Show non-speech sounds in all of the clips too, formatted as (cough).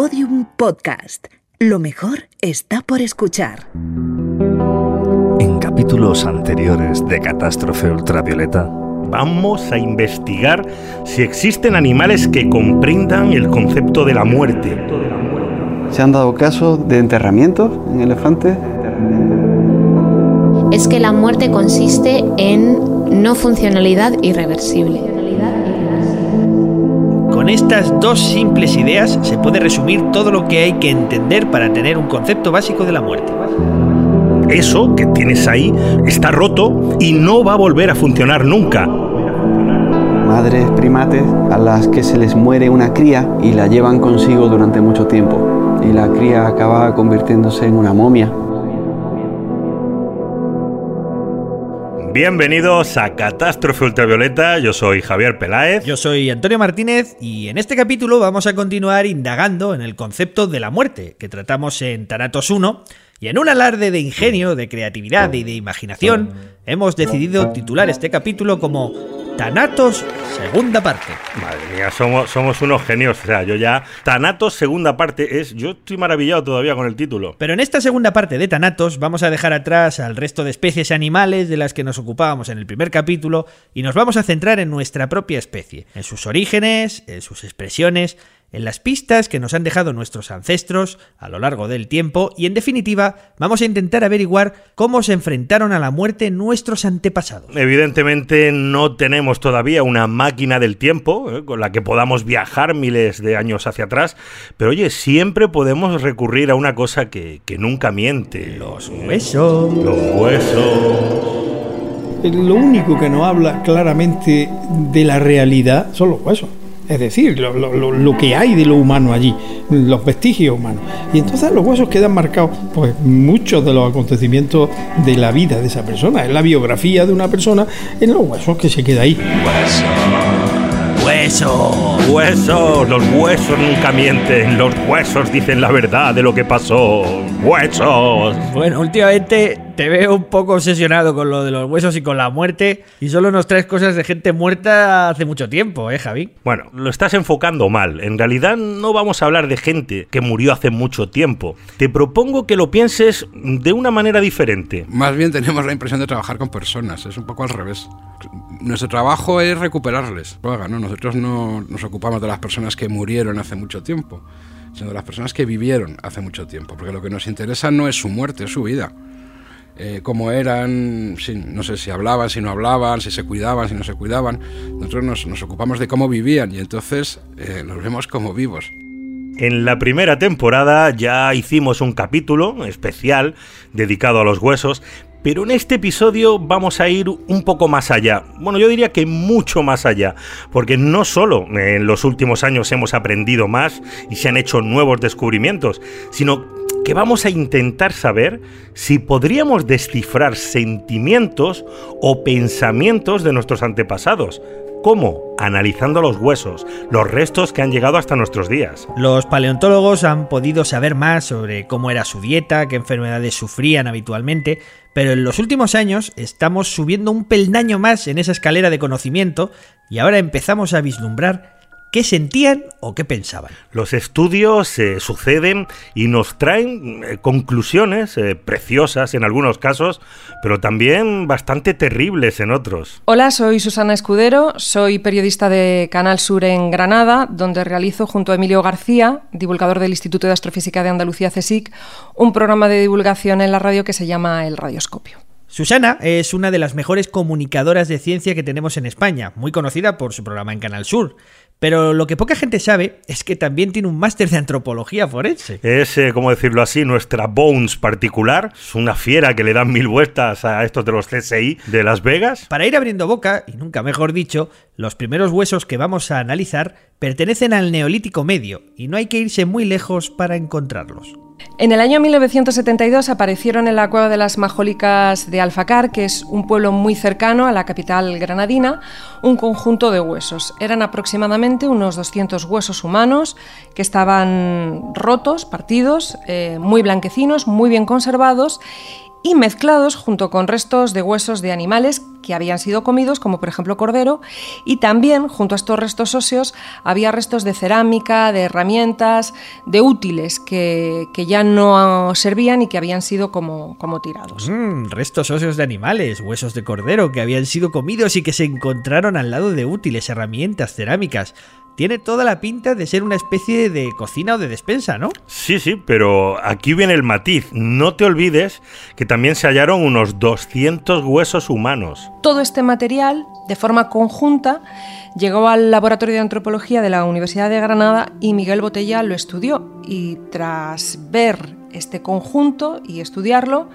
Podium Podcast. Lo mejor está por escuchar. En capítulos anteriores de Catástrofe Ultravioleta, Vamos a investigar si existen animales que comprendan el concepto de la muerte. Se han dado casos de enterramientos en elefantes. Es que la muerte consiste en no funcionalidad irreversible. Con estas dos simples ideas se puede resumir todo lo que hay que entender para tener un concepto básico de la muerte. Eso que tienes ahí está roto y no va a volver a funcionar nunca. Madres primates a las que se les muere una cría y la llevan consigo durante mucho tiempo. Y la cría acaba convirtiéndose en una momia. Bienvenidos a Catástrofe Ultravioleta, yo soy Javier Peláez. Yo soy Antonio Martínez y en este capítulo vamos a continuar indagando en el concepto de la muerte que tratamos en Tanatos 1 y en un alarde de ingenio, de creatividad y de imaginación hemos decidido titular este capítulo como Tanatos segunda parte. Madre mía, somos, somos unos genios. O sea, yo ya. Tanatos segunda parte es. Yo estoy maravillado todavía con el título. Pero en esta segunda parte de Tanatos vamos a dejar atrás al resto de especies animales de las que nos ocupábamos en el primer capítulo y nos vamos a centrar en nuestra propia especie, en sus orígenes, en sus expresiones en las pistas que nos han dejado nuestros ancestros a lo largo del tiempo y en definitiva vamos a intentar averiguar cómo se enfrentaron a la muerte nuestros antepasados. Evidentemente no tenemos todavía una máquina del tiempo ¿eh? con la que podamos viajar miles de años hacia atrás, pero oye, siempre podemos recurrir a una cosa que, que nunca miente. Los huesos. Los huesos. Lo único que nos habla claramente de la realidad son los huesos. Es decir, lo, lo, lo, que hay de lo humano allí, los vestigios humanos. Y entonces los huesos quedan marcados, pues muchos de los acontecimientos de la vida de esa persona. Es la biografía de una persona en los huesos que se queda ahí. Huesos. Huesos, los huesos nunca mienten, los huesos dicen la verdad de lo que pasó. Huesos. Bueno, últimamente te veo un poco obsesionado con lo de los huesos y con la muerte y solo nos traes cosas de gente muerta hace mucho tiempo, ¿eh, Javi? Bueno, lo estás enfocando mal. En realidad no vamos a hablar de gente que murió hace mucho tiempo. Te propongo que lo pienses de una manera diferente. Más bien tenemos la impresión de trabajar con personas, es un poco al revés. Nuestro trabajo es recuperarles. ¿no? Nosotros no nos ocupamos de las personas que murieron hace mucho tiempo, sino de las personas que vivieron hace mucho tiempo, porque lo que nos interesa no es su muerte, es su vida eh, cómo eran, no sé si hablaban, si no hablaban, si se cuidaban, si no se cuidaban. Nosotros nos, nos ocupamos de cómo vivían y entonces eh, los vemos como vivos. En la primera temporada ya hicimos un capítulo especial dedicado a los huesos, pero en este episodio vamos a ir un poco más allá. Bueno, yo diría que mucho más allá, porque no solo en los últimos años hemos aprendido más y se han hecho nuevos descubrimientos, sino que vamos a intentar saber si podríamos descifrar sentimientos o pensamientos de nuestros antepasados. ¿Cómo? Analizando los huesos, los restos que han llegado hasta nuestros días. Los paleontólogos han podido saber más sobre cómo era su dieta, qué enfermedades sufrían habitualmente, pero en los últimos años estamos subiendo un peldaño más en esa escalera de conocimiento y ahora empezamos a vislumbrar qué sentían o qué pensaban. Los estudios se suceden y nos traen eh, conclusiones eh, preciosas en algunos casos, pero también bastante terribles en otros. Hola, soy Susana Escudero, soy periodista de Canal Sur en Granada, donde realizo junto a Emilio García, divulgador del Instituto de Astrofísica de Andalucía CSIC, un programa de divulgación en la radio que se llama El Radioscopio. Susana es una de las mejores comunicadoras de ciencia que tenemos en España, muy conocida por su programa en Canal Sur. Pero lo que poca gente sabe es que también tiene un máster de antropología forense. Es, eh, como decirlo así, nuestra Bones particular. Es una fiera que le dan mil vueltas a estos de los CSI de Las Vegas. Para ir abriendo boca, y nunca mejor dicho, los primeros huesos que vamos a analizar pertenecen al Neolítico Medio, y no hay que irse muy lejos para encontrarlos. En el año 1972 aparecieron en la cueva de las Majólicas de Alfacar, que es un pueblo muy cercano a la capital granadina, un conjunto de huesos. Eran aproximadamente unos 200 huesos humanos que estaban rotos, partidos, eh, muy blanquecinos, muy bien conservados y mezclados junto con restos de huesos de animales que habían sido comidos, como por ejemplo cordero, y también junto a estos restos óseos había restos de cerámica, de herramientas, de útiles que, ya no servían y que habían sido como, como tirados. Mm, restos óseos de animales, huesos de cordero que habían sido comidos y que se encontraron al lado de útiles, herramientas, cerámicas tiene toda la pinta de ser una especie de cocina o de despensa, ¿no? Sí, sí, pero aquí viene el matiz. No te olvides que también se hallaron unos 200 huesos humanos. Todo este material, de forma conjunta, llegó al Laboratorio de Antropología de la Universidad de Granada y Miguel Botella lo estudió. Y tras ver este conjunto y estudiarlo,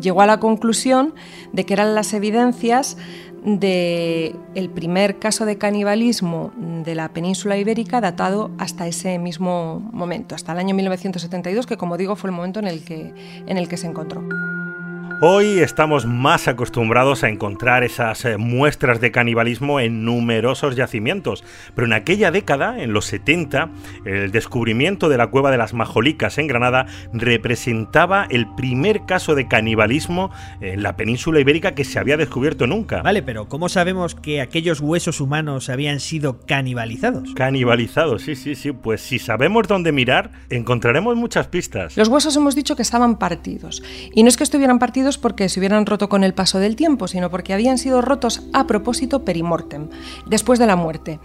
llegó a la conclusión de que eran las evidencias de el primer caso de canibalismo de la península ibérica datado hasta ese mismo momento, hasta el año 1972, que como digo fue el momento en el que, en el que se encontró. Hoy estamos más acostumbrados a encontrar esas eh, muestras de canibalismo en numerosos yacimientos, pero en aquella década, en los 70, el descubrimiento de la cueva de las Majolicas en Granada representaba el primer caso de canibalismo en la península ibérica que se había descubierto nunca. Vale, pero ¿cómo sabemos que aquellos huesos humanos habían sido canibalizados? Canibalizados, sí, sí, sí. Pues si sabemos dónde mirar, encontraremos muchas pistas. Los huesos hemos dicho que estaban partidos. Y no es que estuvieran partidos porque se hubieran roto con el paso del tiempo, sino porque habían sido rotos a propósito perimortem, después de la muerte.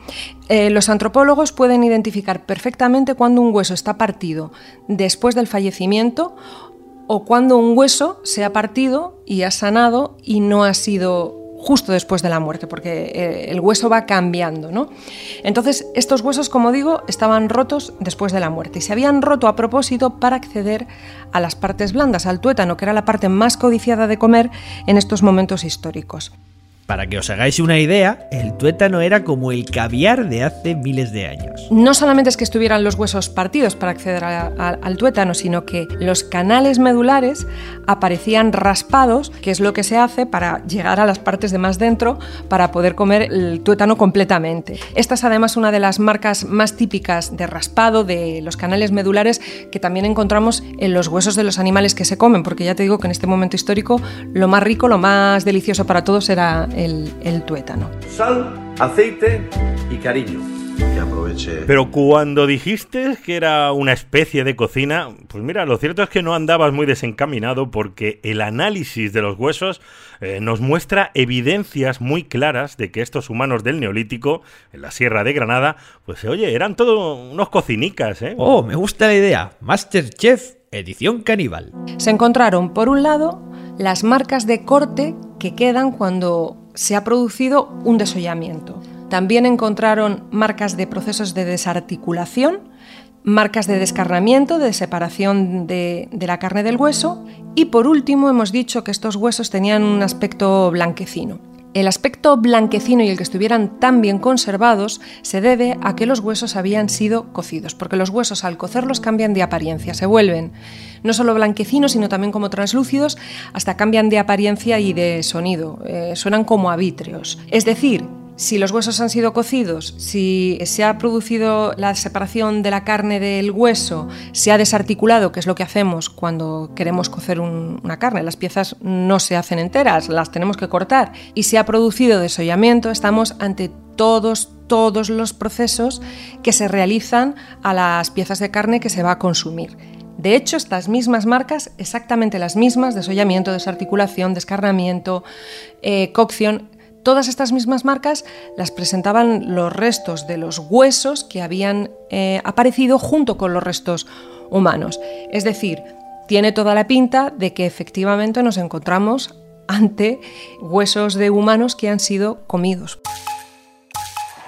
Eh, los antropólogos pueden identificar perfectamente cuando un hueso está partido después del fallecimiento o cuando un hueso se ha partido y ha sanado y no ha sido justo después de la muerte, porque eh, el hueso va cambiando, ¿no? Entonces, estos huesos, como digo, estaban rotos después de la muerte y se habían roto a propósito para acceder a las partes blandas, al tuétano, que era la parte más codiciada de comer en estos momentos históricos. Para que os hagáis una idea, el tuétano era como el caviar de hace miles de años. No solamente es que estuvieran los huesos partidos para acceder al tuétano, sino que los canales medulares aparecían raspados, que es lo que se hace para llegar a las partes de más dentro para poder comer el tuétano completamente. Esta es además una de las marcas más típicas de raspado de los canales medulares que también encontramos en los huesos de los animales que se comen, porque ya te digo que en este momento histórico lo más rico, lo más delicioso para todos era el, tuétano. Sal, aceite y cariño. Que aproveche. Pero cuando dijiste que era una especie de cocina, pues mira, lo cierto es que no andabas muy desencaminado porque el análisis de los huesos eh, nos muestra evidencias muy claras de que estos humanos del Neolítico, en la Sierra de Granada, pues oye, eran todos unos cocinicas, ¿eh? Oh, me gusta la idea. Masterchef, edición caníbal. Se encontraron, por un lado, las marcas de corte que quedan cuando se ha producido un desollamiento. También encontraron marcas de procesos de desarticulación, marcas de descarnamiento, de separación de, la carne del hueso y por último hemos dicho que estos huesos tenían un aspecto blanquecino. El aspecto blanquecino y el que estuvieran tan bien conservados se debe a que los huesos habían sido cocidos, porque los huesos al cocerlos cambian de apariencia, se vuelven no solo blanquecinos, sino también como translúcidos, hasta cambian de apariencia y de sonido, eh, suenan como a Es decir, si los huesos han sido cocidos, si se ha producido la separación de la carne del hueso, se ha desarticulado, que es lo que hacemos cuando queremos cocer una carne, las piezas no se hacen enteras, las tenemos que cortar, y se ha producido desollamiento, estamos ante todos, todos los procesos que se realizan a las piezas de carne que se va a consumir. De hecho, estas mismas marcas, exactamente las mismas, desollamiento, desarticulación, descarnamiento, eh, cocción, Todas estas mismas marcas las presentaban los restos de los huesos que habían eh, aparecido junto con los restos humanos. Es decir, tiene toda la pinta de que efectivamente nos encontramos ante huesos de humanos que han sido comidos.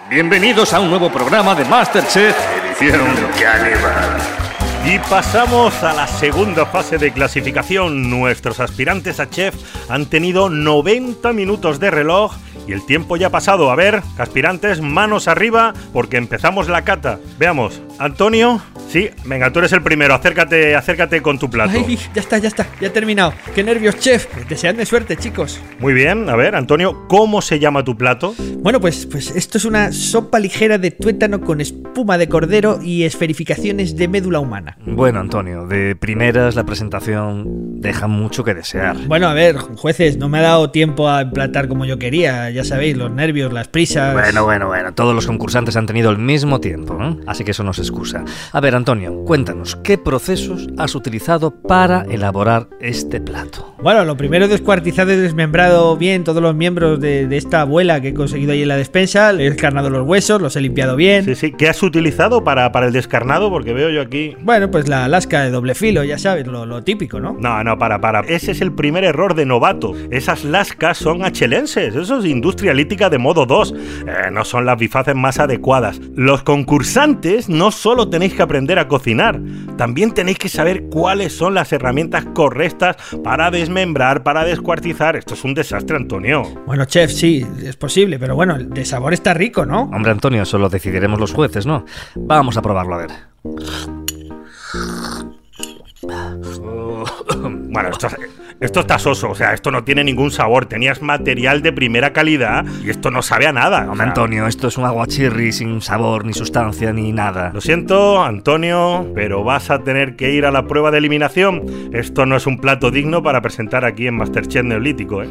Bienvenidos a un nuevo programa de Masterchef Edición Cannibal. Y pasamos a la segunda fase de clasificación. Nuestros aspirantes a chef han tenido 90 minutos de reloj y el tiempo ya ha pasado. A ver, aspirantes, manos arriba porque empezamos la cata. Veamos, Antonio, Sí, venga, tú eres el primero. Acércate, acércate con tu plato. Ay, ya está, ya está, ya he terminado. Qué nervios, chef. Deseadme suerte, chicos. Muy bien, a ver, Antonio, ¿cómo se llama tu plato? Bueno, pues, pues esto es una sopa ligera de tuétano con espuma de cordero y esferificaciones de médula humana. Bueno, Antonio, de primeras la presentación deja mucho que desear. Bueno, a ver, jueces, no me ha dado tiempo a emplatar como yo quería. Ya sabéis, los nervios, las prisas. Bueno, bueno, bueno, todos los concursantes han tenido el mismo tiempo, ¿eh? así que eso no se excusa. A ver, Antonio, cuéntanos, ¿qué procesos has utilizado para elaborar este plato? Bueno, lo primero descuartizado y desmembrado bien todos los miembros de, de esta abuela que he conseguido ahí en la despensa. Le he descarnado los huesos, los he limpiado bien. Sí, sí, ¿qué has utilizado para, para el descarnado? Porque veo yo aquí... Bueno, pues la lasca de doble filo, ya sabes, lo, lo típico, ¿no? No, no, para, para. Ese es el primer error de novato. Esas lascas son achelenses. Eso es industria lítica de modo 2. Eh, no son las bifaces más adecuadas. Los concursantes no solo tenéis que aprender a cocinar, también tenéis que saber cuáles son las herramientas correctas para desmembrar, para descuartizar. Esto es un desastre, Antonio. Bueno, chef, sí, es posible, pero bueno, el de sabor está rico, ¿no? Hombre, Antonio, eso lo decidiremos los jueces, ¿no? Vamos a probarlo a ver. Bueno, esto, esto está soso, o sea, esto no tiene ningún sabor. Tenías material de primera calidad y esto no sabe a nada. o Hombre, sea, Antonio, esto es un aguachirri sin sabor, ni sustancia, ni nada. Lo siento, Antonio, pero vas a tener que ir a la prueba de eliminación. Esto no es un plato digno para presentar aquí en Masterchef Neolítico, ¿eh?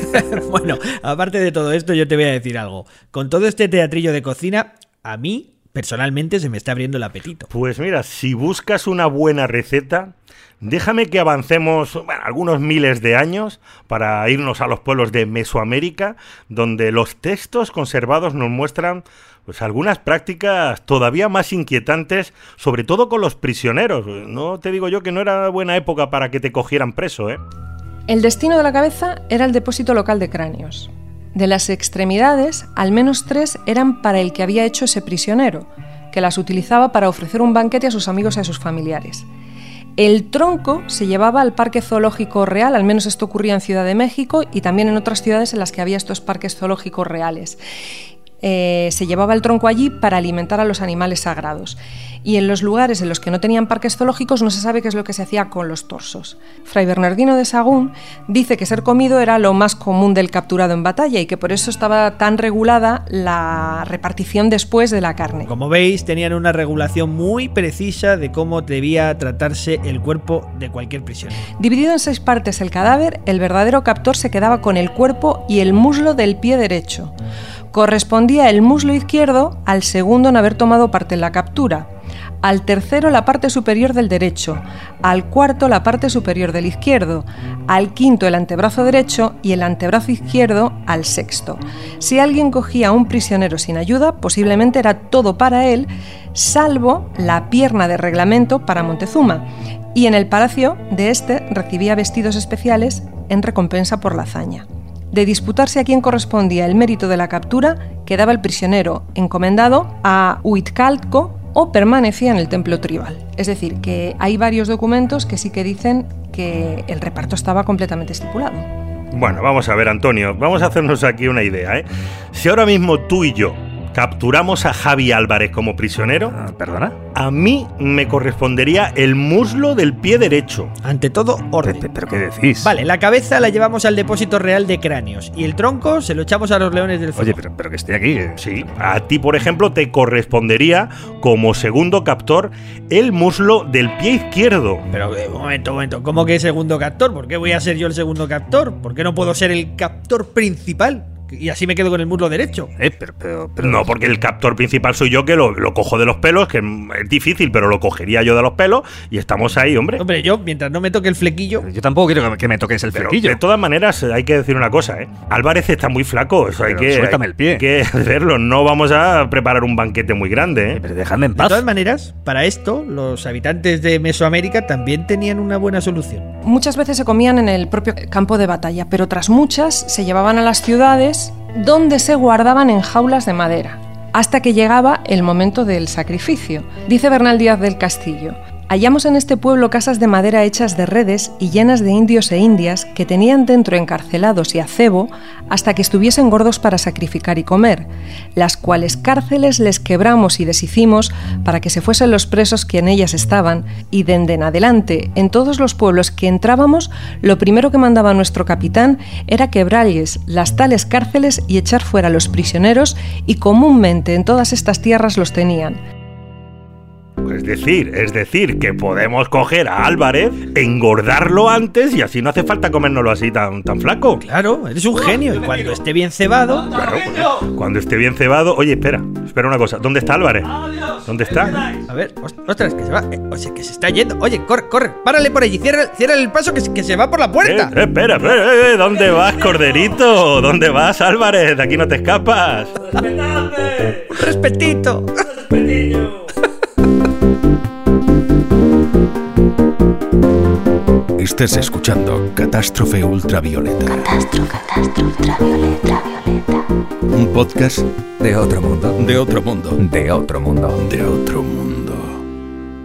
(laughs) bueno, aparte de todo esto, yo te voy a decir algo. Con todo este teatrillo de cocina, a mí, personalmente, se me está abriendo el apetito. Pues mira, si buscas una buena receta, déjame que avancemos algunos miles de años para irnos a los pueblos de Mesoamérica, donde los textos conservados nos muestran pues algunas prácticas todavía más inquietantes, sobre todo con los prisioneros. No te digo yo que no era buena época para que te cogieran preso, ¿eh? El destino de la cabeza era el depósito local de cráneos. De las extremidades, al menos tres eran para el que había hecho ese prisionero, que las utilizaba para ofrecer un banquete a sus amigos y a sus familiares. El tronco se llevaba al Parque Zoológico Real, al menos esto ocurría en Ciudad de México y también en otras ciudades en las que había estos parques zoológicos reales. Eh, se llevaba el tronco allí para alimentar a los animales sagrados. Y en los lugares en los que no tenían parques zoológicos no se sabe qué es lo que se hacía con los torsos. Fray Bernardino de Sagún dice que ser comido era lo más común del capturado en batalla y que por eso estaba tan regulada la repartición después de la carne. Como veis, tenían una regulación muy precisa de cómo debía tratarse el cuerpo de cualquier prisionero. Dividido en seis partes el cadáver, el verdadero captor se quedaba con el cuerpo y el muslo del pie derecho. Correspondía el muslo izquierdo al segundo en haber tomado parte en la captura, al tercero la parte superior del derecho, al cuarto la parte superior del izquierdo, al quinto el antebrazo derecho y el antebrazo izquierdo al sexto. Si alguien cogía a un prisionero sin ayuda, posiblemente era todo para él, salvo la pierna de reglamento para Montezuma, y en el palacio de este recibía vestidos especiales en recompensa por la hazaña. De disputarse a quién correspondía el mérito de la captura, quedaba el prisionero encomendado a Huitcalco o permanecía en el templo tribal. Es decir, que hay varios documentos que sí que dicen que el reparto estaba completamente estipulado. Bueno, vamos a ver, Antonio, vamos a hacernos aquí una idea, ¿eh? Si ahora mismo tú y yo capturamos a Javi Álvarez como prisionero, Ah, ¿Perdona? a mí me correspondería el muslo del pie derecho. Ante todo, orden. Pe- ¿Pero qué decís? Vale, la cabeza la llevamos al depósito real de cráneos y el tronco se lo echamos a los leones del fuego. Oye, pero, pero que esté aquí. eh. Sí, a ti, por ejemplo, te correspondería como segundo captor el muslo del pie izquierdo. Pero, eh, un momento, un momento. ¿Cómo que segundo captor? ¿Por qué voy a ser yo el segundo captor? ¿Por qué no puedo ser el captor principal? Y así me quedo con el muslo derecho. Eh, pero, pero, pero- No, porque el captor principal soy yo que lo, lo cojo de los pelos, que es difícil, pero lo cogería yo de los pelos y estamos ahí, hombre. Hombre, yo, mientras no me toque el flequillo. Yo tampoco quiero que me, que me toques el Pero flequillo. de todas maneras, hay que decir una cosa, ¿eh? Álvarez está muy flaco, eso hay que, suéltame hay el pie. que (laughs) verlo. No vamos a preparar un banquete muy grande, ¿eh? Pero dejadme en De paz. todas maneras, para esto, los habitantes de Mesoamérica también tenían una buena solución. Muchas veces se comían en el propio campo de batalla, pero tras muchas se llevaban a las ciudades donde se guardaban en jaulas de madera, hasta que llegaba el momento del sacrificio. Dice Bernal Díaz del Castillo, Hallamos en este pueblo casas de madera hechas de redes y llenas de indios e indias que tenían dentro encarcelados y acebo hasta que estuviesen gordos para sacrificar y comer, las cuales cárceles les quebramos y deshicimos para que se fuesen los presos que en ellas estaban, y dende en adelante, en todos los pueblos que entrábamos, lo primero que mandaba nuestro capitán era quebrarles las tales cárceles y echar fuera a los prisioneros, y comúnmente en todas estas tierras los tenían es decir, es decir, que podemos coger a Álvarez, engordarlo antes y así no hace falta comérnoslo así tan, tan flaco. Claro, eres un genio. Y cuando esté bien cebado. Claro, cuando esté bien cebado. Oye, espera, espera una cosa. ¿Dónde está Álvarez? ¿Dónde está? A ver, ostras, que se va. Eh, o sea, que se está yendo. Oye, corre, corre, párale por allí, cierra, cierra el paso que, que se va por la puerta. Eh, espera, espera, eh, eh, ¿dónde vas, corderito? ¿Dónde vas, Álvarez? De aquí no te escapas. Respetito. Respetito. Estás escuchando Catástrofe Ultravioleta. Catástrofe, catástrofe ultravioleta, violeta. Un podcast de otro mundo. De otro mundo. De otro mundo. De otro mundo.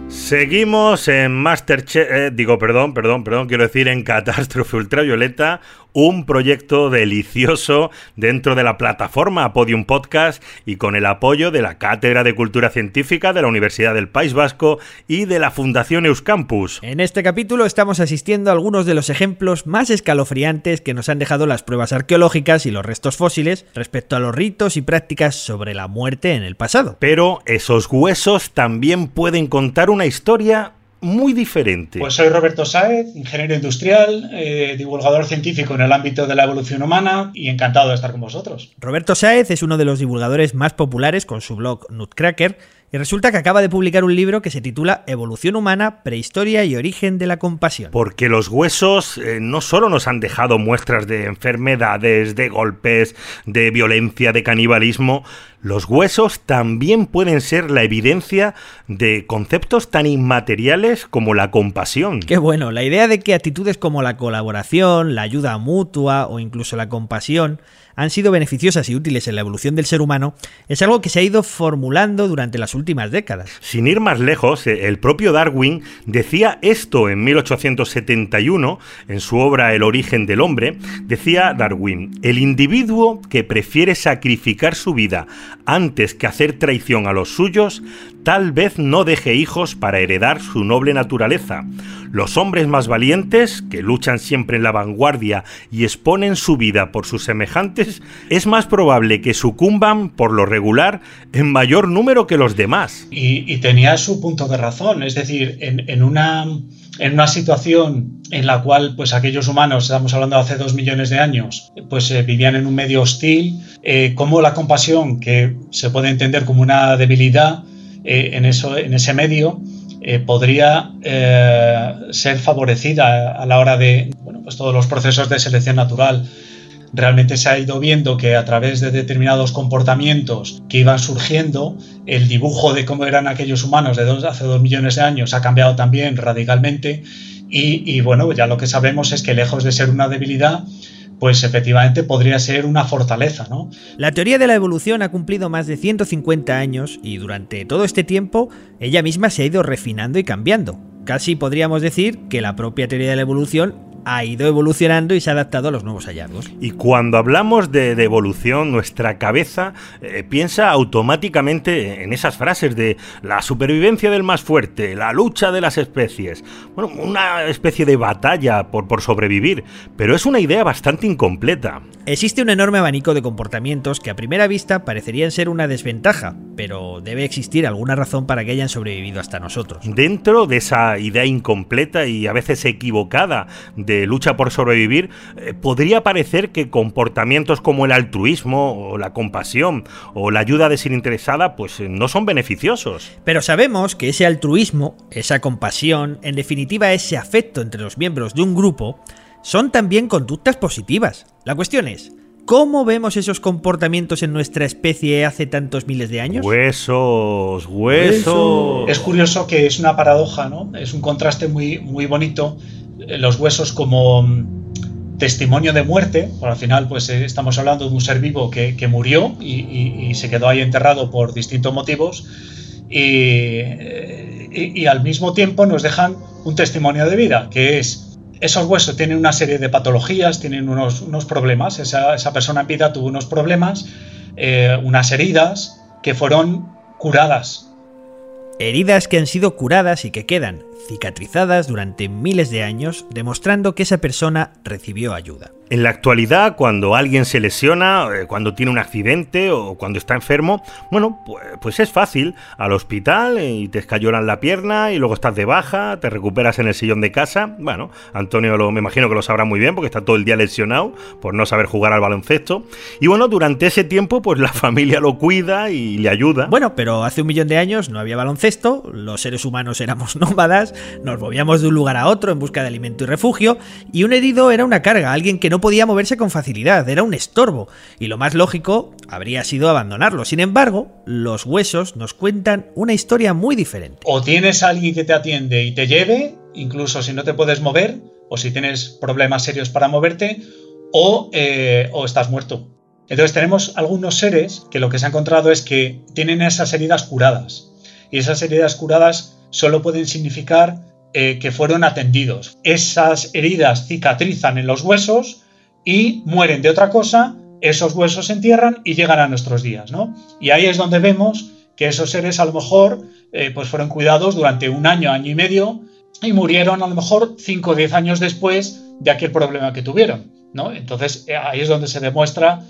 Seguimos en Masterchef, eh, digo, perdón, perdón, perdón, quiero decir en Catástrofe Ultravioleta, un proyecto delicioso dentro de la plataforma Podium Podcast y con el apoyo de la Cátedra de Cultura Científica de la Universidad del País Vasco y de la Fundación Euskampus. En este capítulo estamos asistiendo a algunos de los ejemplos más escalofriantes que nos han dejado las pruebas arqueológicas y los restos fósiles respecto a los ritos y prácticas sobre la muerte en el pasado. Pero esos huesos también pueden contar una historia muy diferente. Pues soy Roberto Saez, ingeniero industrial, eh, divulgador científico en el ámbito de la evolución humana y encantado de estar con vosotros. Roberto Saez es uno de los divulgadores más populares con su blog Nutcracker y resulta que acaba de publicar un libro que se titula Evolución humana, prehistoria y origen de la compasión. Porque los huesos eh, no solo nos han dejado muestras de enfermedades, de golpes, de violencia, de canibalismo, los huesos también pueden ser la evidencia de conceptos tan inmateriales como la compasión. Qué bueno, la idea de que actitudes como la colaboración, la ayuda mutua o incluso la compasión han sido beneficiosas y útiles en la evolución del ser humano es algo que se ha ido formulando durante las últimas décadas. Sin ir más lejos, eh, el propio Darwin decía esto en 1871 en su obra El origen del hombre. Decía Darwin, el individuo que prefiere sacrificar su vida antes que hacer traición a los suyos, tal vez no deje hijos para heredar su noble naturaleza. Los hombres más valientes, que luchan siempre en la vanguardia y exponen su vida por sus semejantes, es más probable que sucumban, por lo regular, en mayor número que los demás. Y, tenía su punto de razón, es decir, en, una en una situación en la cual pues aquellos humanos, estamos hablando de hace dos millones de años, pues eh, vivían en un medio hostil, eh, como la compasión, que se puede entender como una debilidad, eh, en, eso, en ese medio eh, podría eh, ser favorecida a la hora de bueno, pues todos los procesos de selección natural. Realmente se ha ido viendo que a través de determinados comportamientos que iban surgiendo, el dibujo de cómo eran aquellos humanos de hace dos millones de años ha cambiado también radicalmente y bueno, ya lo que sabemos es que lejos de ser una debilidad, pues efectivamente podría ser una fortaleza, ¿no? La teoría de la evolución ha cumplido más de 150 años y durante todo este tiempo ella misma se ha ido refinando y cambiando. Casi podríamos decir que la propia teoría de la evolución ha ido evolucionando y se ha adaptado a los nuevos hallazgos. Y cuando hablamos de, evolución, nuestra cabeza eh, piensa automáticamente en esas frases de la supervivencia del más fuerte, la lucha de las especies, bueno, una especie de batalla por, por sobrevivir, pero es una idea bastante incompleta. Existe un enorme abanico de comportamientos que a primera vista parecerían ser una desventaja, pero debe existir alguna razón para que hayan sobrevivido hasta nosotros. Dentro de esa idea incompleta y a veces equivocada de lucha por sobrevivir, eh, podría parecer que comportamientos como el altruismo o la compasión o la ayuda desinteresada pues eh, no son beneficiosos. Pero sabemos que ese altruismo, esa compasión, en definitiva ese afecto entre los miembros de un grupo, son también conductas positivas. La cuestión es, ¿Cómo vemos esos comportamientos en nuestra especie hace tantos miles de años? Huesos, huesos. Es curioso que es una paradoja, ¿no? Es un contraste muy, muy bonito los huesos como mm, testimonio de muerte, por al final pues eh, estamos hablando de un ser vivo que, murió y, se quedó ahí enterrado por distintos motivos y eh, y, y al mismo tiempo nos dejan un testimonio de vida, que es esos huesos tienen una serie de patologías, tienen unos, unos problemas. Esa, esa, persona en vida tuvo unos problemas, eh, unas heridas que fueron curadas. Heridas que han sido curadas y que quedan cicatrizadas durante miles de años, demostrando que esa persona recibió ayuda. En la actualidad, cuando alguien se lesiona, eh, cuando tiene un accidente o cuando está enfermo, bueno, pues, es fácil. Al hospital eh, y te escayolan la pierna y luego estás de baja, te recuperas en el sillón de casa. Bueno, Antonio lo, me imagino que lo sabrá muy bien porque está todo el día lesionado por no saber jugar al baloncesto. Y bueno, durante ese tiempo, pues la (laughs) familia lo cuida y le ayuda. Bueno, pero hace un millón de años no había baloncesto, los seres humanos éramos (laughs) nómadas, nos movíamos de un lugar a otro en busca de alimento y refugio, y un herido era una carga, alguien que no podía moverse con facilidad, era un estorbo, y lo más lógico habría sido abandonarlo. Sin embargo, los huesos nos cuentan una historia muy diferente. O tienes a alguien que te atiende y te lleve, incluso si no te puedes mover, o si tienes problemas serios para moverte, o, eh, o estás muerto. Entonces tenemos algunos seres que lo que se ha encontrado es que tienen esas heridas curadas. Y esas heridas curadas solo pueden significar eh, que fueron atendidos. Esas heridas cicatrizan en los huesos y mueren de otra cosa, esos huesos se entierran y llegan a nuestros días, ¿no? Y ahí es donde vemos que esos seres a lo mejor eh, pues fueron cuidados durante un año, año y medio y murieron a lo mejor 5 o 10 años después de aquel problema que tuvieron, ¿no? Entonces eh, ahí es donde se demuestra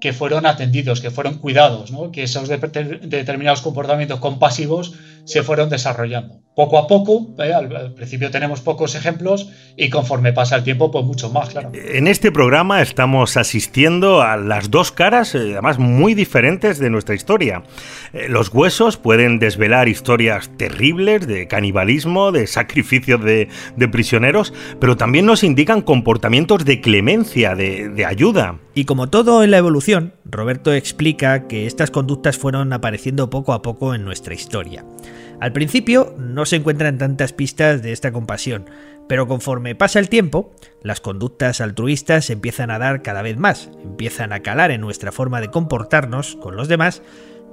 que fueron atendidos, que fueron cuidados, que esos de determinados comportamientos compasivos se fueron desarrollando. Poco a poco, ¿eh? al, al, principio tenemos pocos ejemplos y conforme pasa el tiempo, pues mucho más, claro. En este programa estamos asistiendo a las dos caras, eh, además muy diferentes de nuestra historia. Eh, los huesos pueden desvelar historias terribles de canibalismo, de sacrificios de, de prisioneros, pero también nos indican comportamientos de clemencia, de, de ayuda. Y como todo en la evolución, Roberto explica que estas conductas fueron apareciendo poco a poco en nuestra historia. Al principio no se encuentran tantas pistas de esta compasión, pero conforme pasa el tiempo, las conductas altruistas empiezan a dar cada vez más, empiezan a calar en nuestra forma de comportarnos con los demás,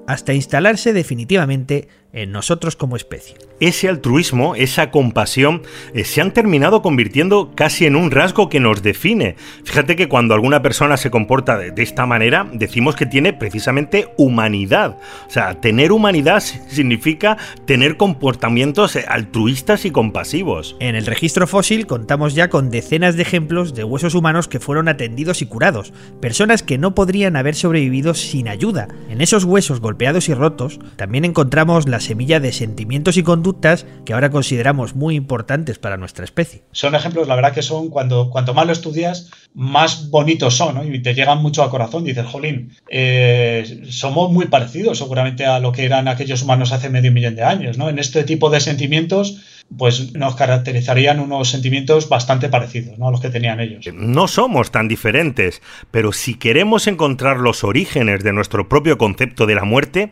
hasta instalarse definitivamente en nosotros como especie. Ese altruismo, esa compasión, eh, se han terminado convirtiendo casi en un rasgo que nos define. Fíjate que cuando alguna persona se comporta de, de, esta manera, decimos que tiene precisamente humanidad. O sea, tener humanidad significa tener comportamientos eh, altruistas y compasivos. En el registro fósil contamos ya con decenas de ejemplos de huesos humanos que fueron atendidos y curados, personas que no podrían haber sobrevivido sin ayuda. En esos huesos golpeados y rotos también encontramos las semilla de sentimientos y conductas que ahora consideramos muy importantes para nuestra especie. Son ejemplos, la verdad que son, cuando cuanto más lo estudias, más bonitos son, ¿no? Y te llegan mucho al corazón. Dices, jolín, eh, somos muy parecidos seguramente a lo que eran aquellos humanos hace medio millón de años, ¿no? En este tipo de sentimientos pues nos caracterizarían unos sentimientos bastante parecidos ¿no? a los que tenían ellos. No somos tan diferentes, pero si queremos encontrar los orígenes de nuestro propio concepto de la muerte,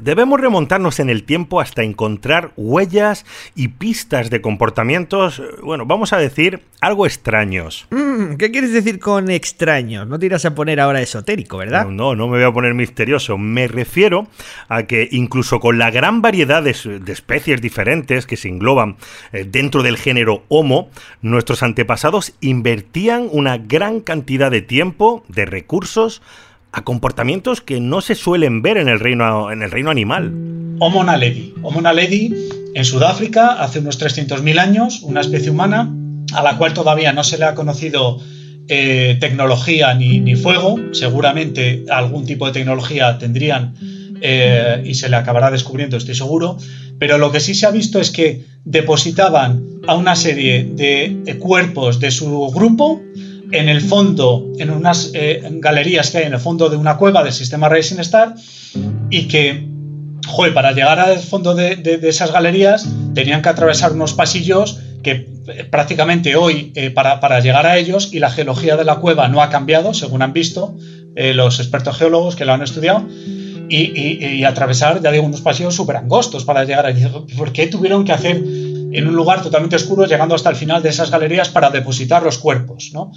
debemos remontarnos en el tiempo hasta encontrar huellas y pistas de comportamientos, bueno, vamos a decir, algo extraños. Mm, ¿Qué quieres decir con extraños? No te irás a poner ahora esotérico, ¿verdad? No, no, no me voy a poner misterioso. Me refiero a que incluso con la gran variedad de, de especies diferentes que se engloban eh, dentro del género Homo, nuestros antepasados invertían una gran cantidad de tiempo, de recursos, a comportamientos que no se suelen ver en el reino, en el reino animal. Homo naledi. Homo naledi en Sudáfrica hace unos 300.000 años, una especie humana a la cual todavía no se le ha conocido eh, tecnología ni, ni, fuego. Seguramente algún tipo de tecnología tendrían eh, y se le acabará descubriendo, estoy seguro. Pero lo que sí se ha visto es que depositaban a una serie de, de cuerpos de su grupo en el fondo, en unas eh, galerías que hay en el fondo de una cueva del sistema Racing Star y que, joder, para llegar al fondo de, esas galerías tenían que atravesar unos pasillos que eh, prácticamente hoy eh, para, para, llegar a ellos y la geología de la cueva no ha cambiado, según han visto los expertos geólogos que lo han estudiado. Y, y atravesar, ya digo, unos pasillos súper angostos para llegar allí. ¿Por qué tuvieron que hacer en un lugar totalmente oscuro, llegando hasta el final de esas galerías para depositar los cuerpos. ¿no?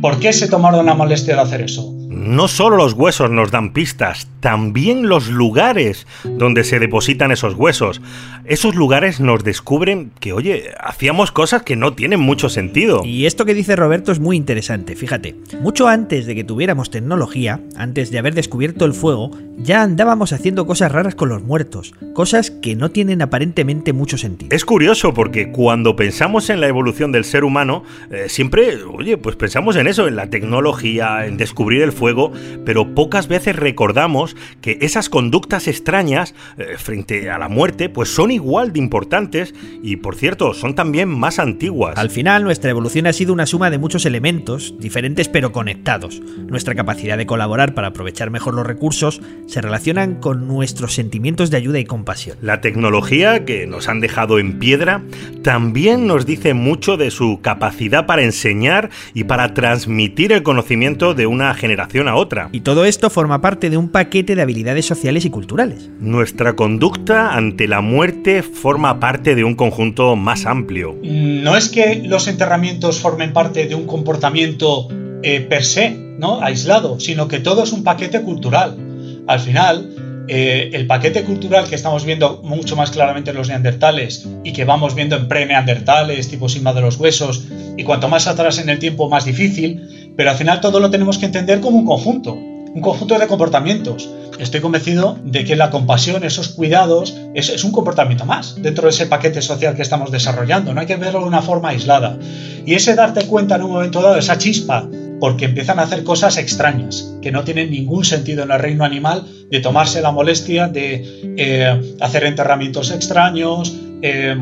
¿Por qué se tomaron la molestia de hacer eso? No solo los huesos nos dan pistas, también los lugares donde se depositan esos huesos. esos lugares nos descubren que, oye, hacíamos cosas que no tienen mucho sentido. Y esto que dice Roberto es muy interesante, fíjate. Mucho antes de que tuviéramos tecnología, antes de haber descubierto el fuego, ya andábamos haciendo cosas raras con los muertos, cosas que no tienen aparentemente mucho sentido. Es curioso porque cuando pensamos en la evolución del ser humano, eh, siempre, oye, pues pensamos en eso, en la tecnología, en descubrir el fuego, pero pocas veces recordamos que esas conductas extrañas eh, frente a la muerte, pues son igual de importantes y, por cierto, son también más antiguas. Al final, nuestra evolución ha sido una suma de muchos elementos, diferentes pero conectados. Nuestra capacidad de colaborar para aprovechar mejor los recursos se relacionan con nuestros sentimientos de ayuda y compasión. La tecnología que nos han dejado en piedra también nos dice mucho de su capacidad para enseñar y para transmitir el conocimiento de una generación a otra. Y todo esto forma parte de un paquete de habilidades sociales y culturales. Nuestra conducta ante la muerte forma parte de un conjunto más amplio. No es que los enterramientos formen parte de un comportamiento eh, per se, ¿no? aislado, sino que todo es un paquete cultural. Al final, eh, el paquete cultural que estamos viendo mucho más claramente en los neandertales y que vamos viendo en pre-neandertales, tipo Sima de los huesos, y cuanto más atrás en el tiempo, más difícil, pero al final todo lo tenemos que entender como un conjunto, un conjunto de comportamientos. Estoy convencido de que la compasión, esos cuidados, es, es, un comportamiento más dentro de ese paquete social que estamos desarrollando. No hay que verlo de una forma aislada. Y ese darte cuenta en un momento dado, esa chispa, porque empiezan a hacer cosas extrañas, que no tienen ningún sentido en el reino animal, de tomarse la molestia de eh, hacer enterramientos extraños, eh,